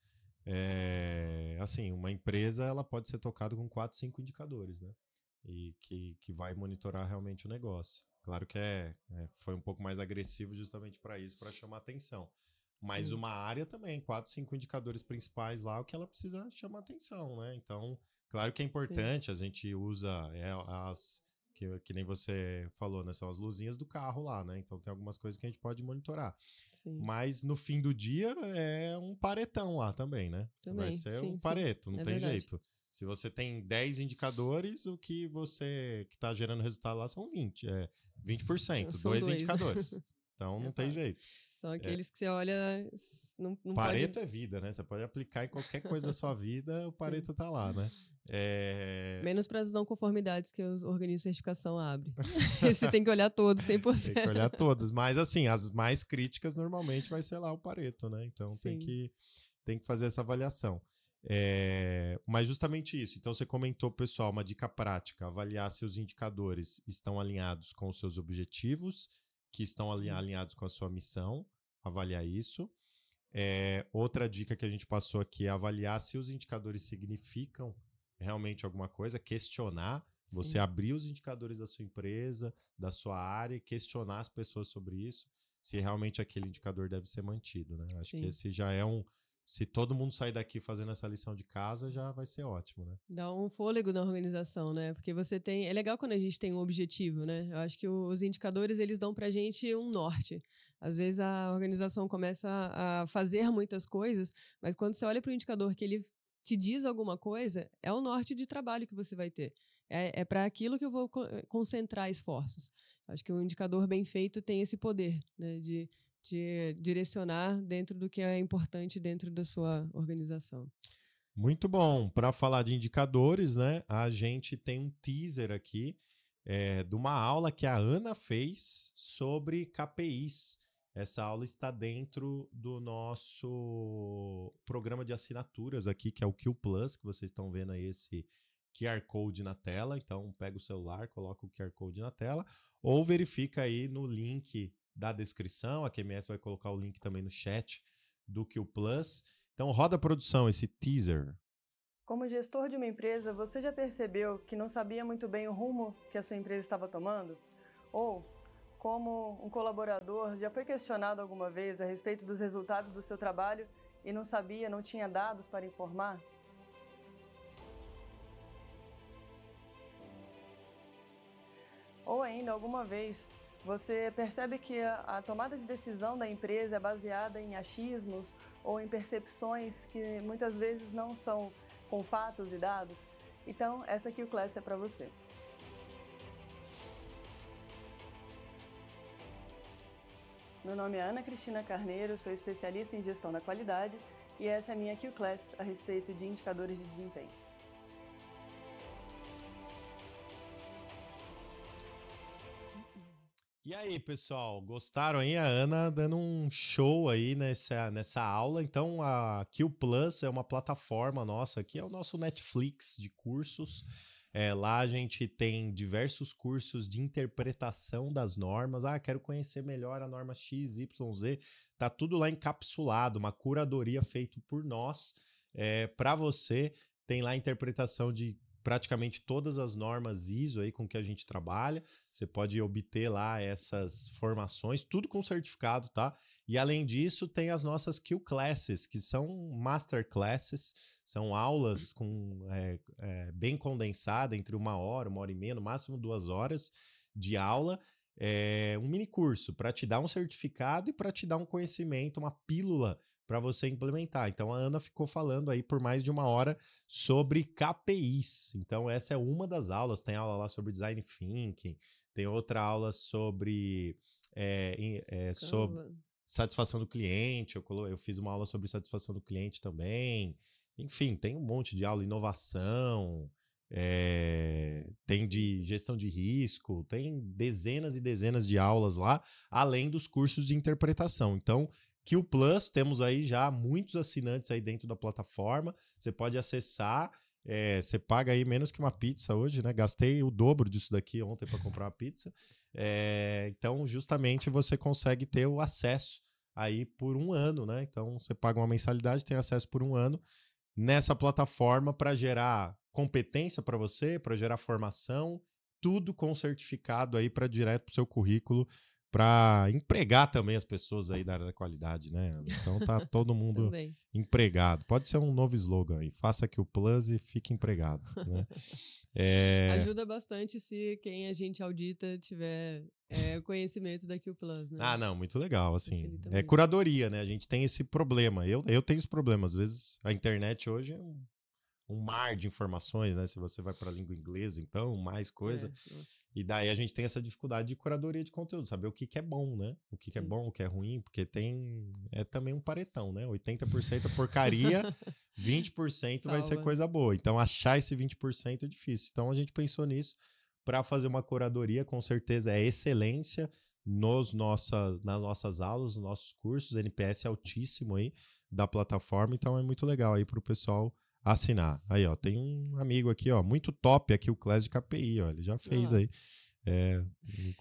É, assim, uma empresa ela pode ser tocada com quatro, cinco indicadores, né? E que, que vai monitorar realmente o negócio. Claro que é, é, foi um pouco mais agressivo justamente para isso, para chamar atenção. Mas Sim. uma área também, quatro, cinco indicadores principais lá, o que ela precisa chamar atenção, né? Então, claro que é importante, a gente usa é, as que, que nem você falou, né? São as luzinhas do carro lá, né? Então tem algumas coisas que a gente pode monitorar. sim. Mas no fim do dia é um paretão lá também, né? Vai Também, ser sim, um sim. pareto, não É tem verdade. jeito. Se você tem 10 indicadores, o que você que tá gerando resultado lá são 20, é 20%, São dois dois. indicadores. Então não É tem fato. jeito. São aqueles que você olha, não, não Pareto pode... é vida, né? Você pode aplicar em qualquer coisa da sua vida, o Pareto tá lá, né? É... Menos para as não conformidades que os organismos de certificação abrem. você tem que olhar todos, 100%. Tem que olhar todas. Mas, assim, as mais críticas normalmente vai ser lá o Pareto, né? Então tem que, tem que fazer essa avaliação. É, mas justamente isso. Então você comentou, pessoal, uma dica prática: avaliar se os indicadores estão alinhados com os seus objetivos, que estão Sim. alinhados com a sua missão. Avaliar isso. É, outra dica que a gente passou aqui é avaliar se os indicadores significam realmente alguma coisa, questionar. Você Sim. abrir os indicadores da sua empresa, da sua área, e questionar as pessoas sobre isso, se realmente aquele indicador deve ser mantido, né? Acho que Sim. esse já é um. Se todo mundo sair daqui fazendo essa lição de casa, já vai ser ótimo, né? Dá um fôlego na organização, né? Porque você tem. É legal quando a gente tem um objetivo, né? Eu acho que os indicadores eles dão pra gente um norte. Às vezes a organização começa a a fazer muitas coisas, mas quando você olha para o indicador que ele te diz alguma coisa, é o norte de trabalho que você vai ter. É, é para aquilo que eu vou eh, concentrar esforços. Acho que um indicador bem feito tem esse poder, né? De, de direcionar dentro do que é importante dentro da sua organização. Muito bom. Para falar de indicadores, né? A gente tem um teaser aqui é, de uma aula que a Ana fez sobre KPIs. Essa aula está dentro do nosso programa de assinaturas aqui, que é o Q Plus, que vocês estão vendo aí esse QR Code na tela. Então, pega o celular, coloca o QR Code na tela, ou verifica aí no link da descrição. A QMS vai colocar o link também no chat do Q Plus. Então, roda a produção, esse teaser. Como gestor de uma empresa, você já percebeu que não sabia muito bem o rumo que a sua empresa estava tomando? Ou, como um colaborador, já foi questionado alguma vez a respeito dos resultados do seu trabalho e não sabia, não tinha dados para informar? Ou ainda, alguma vez, você percebe que a, tomada de decisão da empresa é baseada em achismos ou em percepções que muitas vezes não são com fatos e dados? Então, essa aqui o Class é para você. Meu nome é Ana Cristina Carneiro, sou especialista em gestão da qualidade e essa é a minha Q-Class a respeito de indicadores de desempenho. E aí, pessoal, gostaram aí? A Ana dando um show aí nessa, nessa aula. Então, a Q Plus é uma plataforma nossa aqui, é o nosso Netflix de cursos. É, lá a gente tem diversos cursos de interpretação das normas. Ah, quero conhecer melhor a norma X, Y, Z. Tá tudo lá encapsulado, uma curadoria feita por nós é, para você. Tem lá a interpretação de praticamente todas as normas ISO aí com que a gente trabalha. Você pode obter lá essas formações, tudo com certificado, tá? E além disso, tem as nossas Q Classes, que são master classes, são aulas com é, é, bem condensada, entre uma hora, uma hora e meia, no máximo duas horas de aula. É um mini curso para te dar um certificado e para te dar um conhecimento, uma pílula para você implementar. Então a Ana ficou falando aí por mais de uma hora sobre KPIs. Então essa é uma das aulas. Tem aula lá sobre design thinking, tem outra aula sobre é, é, sobre satisfação do cliente. Eu, colo... eu fiz uma aula sobre satisfação do cliente também. Enfim, tem um monte de aula, inovação, é, tem de gestão de risco, tem dezenas e dezenas de aulas lá, além dos cursos de interpretação. Então, o Plus, temos aí já muitos assinantes aí dentro da plataforma. Você pode acessar. É, você paga aí menos que uma pizza hoje, né? Gastei o dobro disso daqui ontem para comprar uma pizza. É, então, justamente você consegue ter o acesso aí por um ano, né? Então, você paga uma mensalidade, tem acesso por um ano nessa plataforma para gerar competência para você, para gerar formação, tudo com certificado aí para direto para o seu currículo para empregar também as pessoas aí da área da qualidade, né? Então tá todo mundo empregado. Pode ser um novo slogan aí. Faça que o Plus e fique empregado. Né? É... Ajuda bastante se quem a gente audita tiver é, conhecimento da Q Plus, né? Ah, não, muito legal. Assim, é curadoria, né? A gente tem esse problema. Eu, eu tenho esse problema. Às vezes a internet hoje é um um mar de informações, né? Se você vai para a língua inglesa, então, mais coisa. É, e daí a gente tem essa dificuldade de curadoria de conteúdo, saber o que, que é bom, né? O que, que é bom, o que é ruim, porque tem. É também um paretão, né? 80% é porcaria, 20% vai ser coisa boa. Então, achar esse 20% é difícil. Então, a gente pensou nisso para fazer uma curadoria, com certeza é excelência nos nossa, nas nossas aulas, nos nossos cursos. NPS é altíssimo aí da plataforma, então é muito legal aí para o pessoal assinar. Aí, ó, tem um amigo aqui, ó, muito top aqui, o Class de KPI, ó, ele já fez ah. aí. É,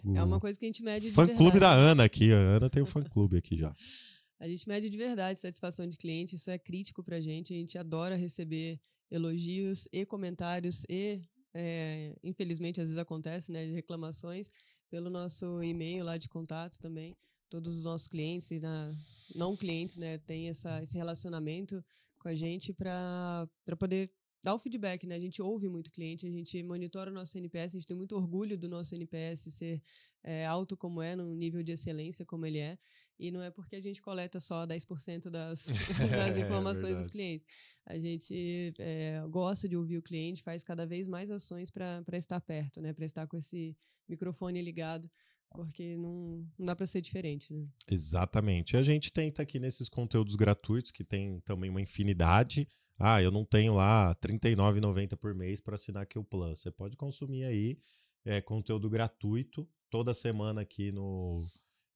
o, é uma coisa que a gente mede fã clube da Ana aqui, a Ana tem um fã clube aqui já. A gente mede de verdade satisfação de cliente, isso é crítico pra gente, a gente adora receber elogios e comentários e, é, infelizmente, às vezes acontece, né, de reclamações pelo nosso e-mail lá de contato também. Todos os nossos clientes e na, não clientes, né, tem essa, esse relacionamento com a gente para poder dar o feedback, né? A gente ouve muito cliente, a gente monitora o nosso NPS, a gente tem muito orgulho do nosso NPS ser é, alto como é, no nível de excelência como ele é. E não é porque a gente coleta só 10% das, das é informações é dos clientes. A gente é, gosta de ouvir o cliente, faz cada vez mais ações para estar perto, né? Para estar com esse microfone ligado porque não, não dá para ser diferente, né? Exatamente. A gente tenta aqui nesses conteúdos gratuitos, que tem também uma infinidade. Ah, eu não tenho lá R$ 39,90 por mês para assinar aqui o Plus. Você pode consumir aí é, conteúdo gratuito toda semana aqui no.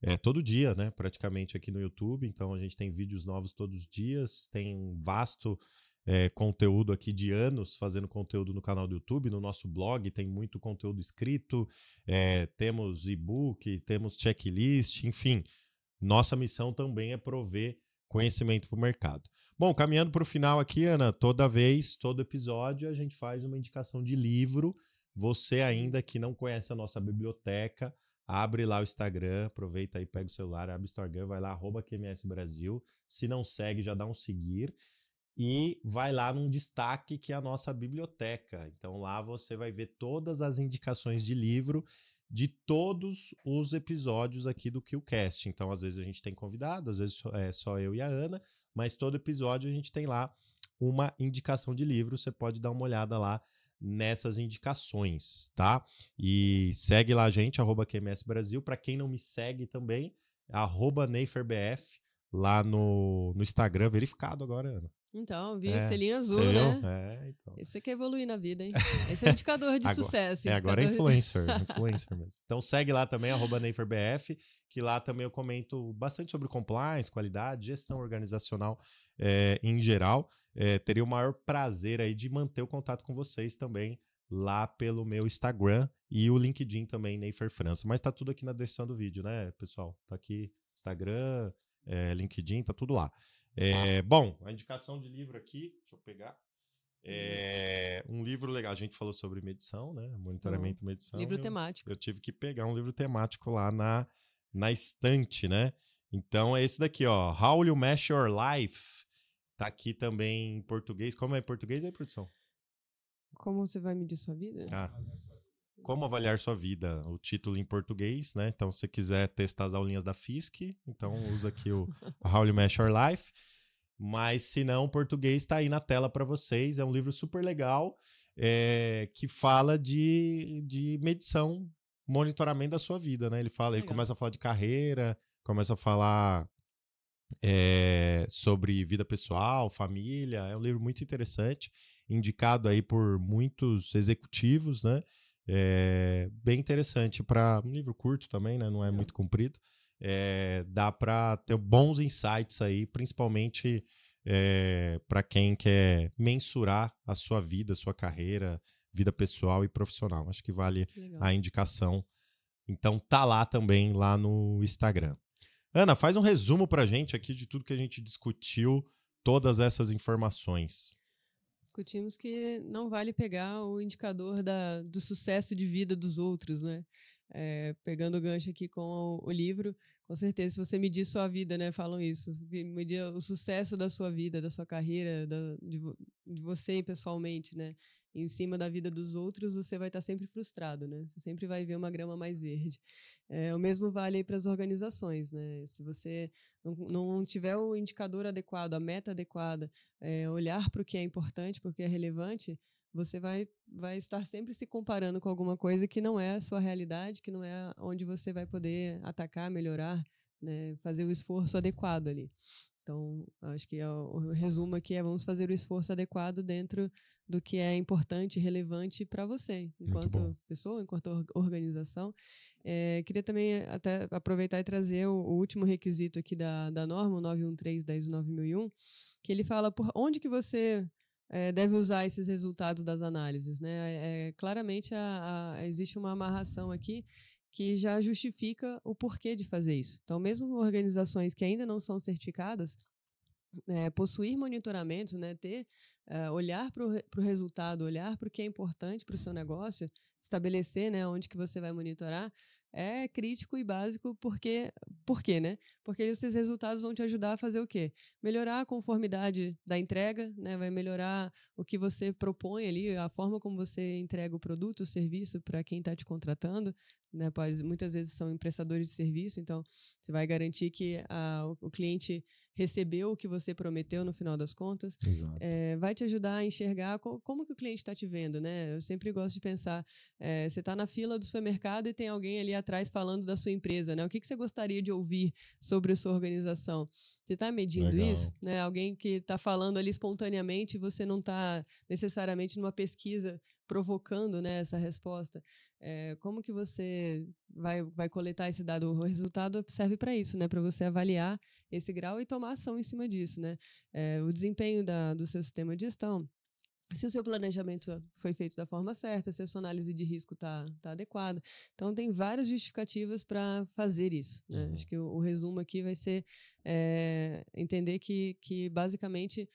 É, todo dia, né? Praticamente aqui no YouTube. Então a gente tem vídeos novos todos os dias, tem um vasto é, conteúdo aqui de anos fazendo conteúdo no canal do YouTube, no nosso blog tem muito conteúdo escrito, é, temos e-book, temos checklist, enfim. Nossa missão também é prover conhecimento para o mercado. Bom, caminhando para o final aqui, Ana, toda vez, todo episódio, a gente faz uma indicação de livro. Você ainda que não conhece a nossa biblioteca, abre lá o Instagram, aproveita aí, pega o celular, abre o Instagram, vai lá, arroba QMS Brasil. Se não segue, já dá um seguir e vai lá num destaque que é a nossa biblioteca. Então lá você vai ver todas as indicações de livro de todos os episódios aqui do QCast. Então às vezes a gente tem convidado, às vezes é só eu e a Ana, mas todo episódio a gente tem lá uma indicação de livro, você pode dar uma olhada lá nessas indicações, tá? E segue lá a gente, arroba QMS Brasil. Para quem não me segue também, arroba NeiferBF, lá no, no Instagram, verificado agora, Ana. Então, viu? É, Selinho azul, seu, né? É, então. Esse quer evoluir na vida, hein? Esse é indicador de agora, sucesso. É, agora é influencer, influencer mesmo. Então segue lá também, arroba NeiferBF, que lá também eu comento bastante sobre compliance, qualidade, gestão organizacional é, em geral. É, teria o maior prazer aí de manter o contato com vocês também lá pelo meu Instagram e o LinkedIn também, Neifer França. Mas tá tudo aqui na descrição do vídeo, né, pessoal? Tá aqui Instagram, é, LinkedIn, tá tudo lá. É, bom, a indicação de livro aqui, deixa eu pegar. É, um livro legal, a gente falou sobre medição, né? Monitoramento e medição. Livro eu, temático. Eu tive que pegar um livro temático lá na, na estante, né? Então é esse daqui, ó. How You Mesh Your Life. Tá aqui também em português. Como é em português aí, produção? Como você vai medir sua vida? Ah. Como avaliar sua vida? O título em português, né? Então, se você quiser testar as aulinhas da FISC, então usa aqui o How You Mesh Your Life. Mas se não, o português está aí na tela para vocês. É um livro super legal é, que fala de, de medição, monitoramento da sua vida, né? Ele fala, legal. ele começa a falar de carreira, começa a falar é, sobre vida pessoal, família. É um livro muito interessante, indicado aí por muitos executivos, né? É bem interessante para um livro curto também, né? Não é, é. muito comprido. É, dá para ter bons insights aí, principalmente é, para quem quer mensurar a sua vida, sua carreira, vida pessoal e profissional. Acho que vale a indicação. Então tá lá também lá no Instagram. Ana, faz um resumo para a gente aqui de tudo que a gente discutiu, todas essas informações. Discutimos que não vale pegar o indicador da, do sucesso de vida dos outros, né? É, pegando o gancho aqui com o, o, livro, com certeza, se você medir sua vida, né? Falam isso, medir o sucesso da sua vida, da sua carreira, da, de, de você pessoalmente, né? Em cima da vida dos outros, você vai estar sempre frustrado, né? Você sempre vai ver uma grama mais verde. É, o mesmo vale para as organizações, né? Se você não, não, tiver o indicador adequado, a meta adequada, é, olhar para o que é importante, porque é relevante, você vai, vai estar sempre se comparando com alguma coisa que não é a sua realidade, que não é onde você vai poder atacar, melhorar, né? fazer o esforço adequado ali. Então, acho que é o, resumo aqui é vamos fazer o esforço adequado dentro do que é importante e relevante para você, enquanto pessoa, enquanto organização. É, queria também até aproveitar e trazer o, o, último requisito aqui da, da norma, o 913-10901, que ele fala por onde que você é, deve usar esses resultados das análises. Né? É, claramente a, a, existe uma amarração aqui que já justifica o porquê de fazer isso. Então, mesmo organizações que ainda não são certificadas, é, possuir monitoramento, né, ter uh, olhar para o resultado, olhar para o que é importante para o seu negócio, estabelecer né, onde que você vai monitorar, é crítico e básico porque por quê, né? Porque esses resultados vão te ajudar a fazer o quê? Melhorar a conformidade da entrega, né? Vai melhorar o que você propõe ali, a forma como você entrega o produto, o serviço para quem está te contratando, né? Pode, muitas vezes são emprestadores de serviço, então você vai garantir que a, o cliente recebeu o que você prometeu no final das contas. É, vai te ajudar a enxergar co como que o cliente está te vendo, né? Eu sempre gosto de pensar, é, você está na fila do supermercado e tem alguém ali atrás falando da sua empresa, né? O que, que você gostaria de ouvir sobre a sua organização? Você está medindo Legal. isso? Né? Alguém que está falando ali espontaneamente e você não está necessariamente numa pesquisa provocando né, essa resposta. É, como que você vai, vai coletar esse dado? O resultado serve para isso, né? Para você avaliar esse grau e tomar ação em cima disso, né? É, o desempenho da, do seu sistema de gestão, se o seu planejamento foi feito da forma certa, se a sua análise de risco está tá adequada. Então, tem várias justificativas para fazer isso. Né? Uhum. Acho que o, o, resumo aqui vai ser é, entender que, que, basicamente,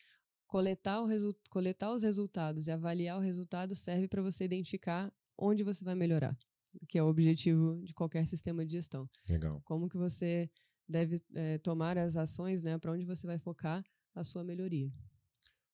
coletar, coletar os resultados e avaliar o resultado serve para você identificar onde você vai melhorar, que é o objetivo de qualquer sistema de gestão. Legal. Como que você deve é, tomar as ações, né, para onde você vai focar a sua melhoria.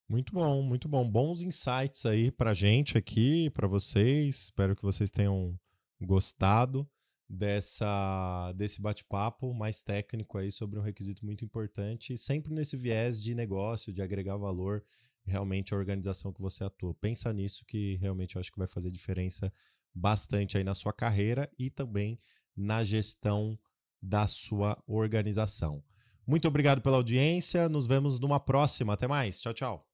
Muito bom, muito bom. Bons insights aí para gente aqui, para vocês. Espero que vocês tenham gostado dessa desse bate-papo mais técnico aí sobre um requisito muito importante, sempre nesse viés de negócio, de agregar valor realmente à organização que você atua. Pensa nisso que realmente eu acho que vai fazer diferença bastante aí na sua carreira e também na gestão da sua organização. Muito obrigado pela audiência. Nos vemos numa próxima. Até mais. Tchau, tchau.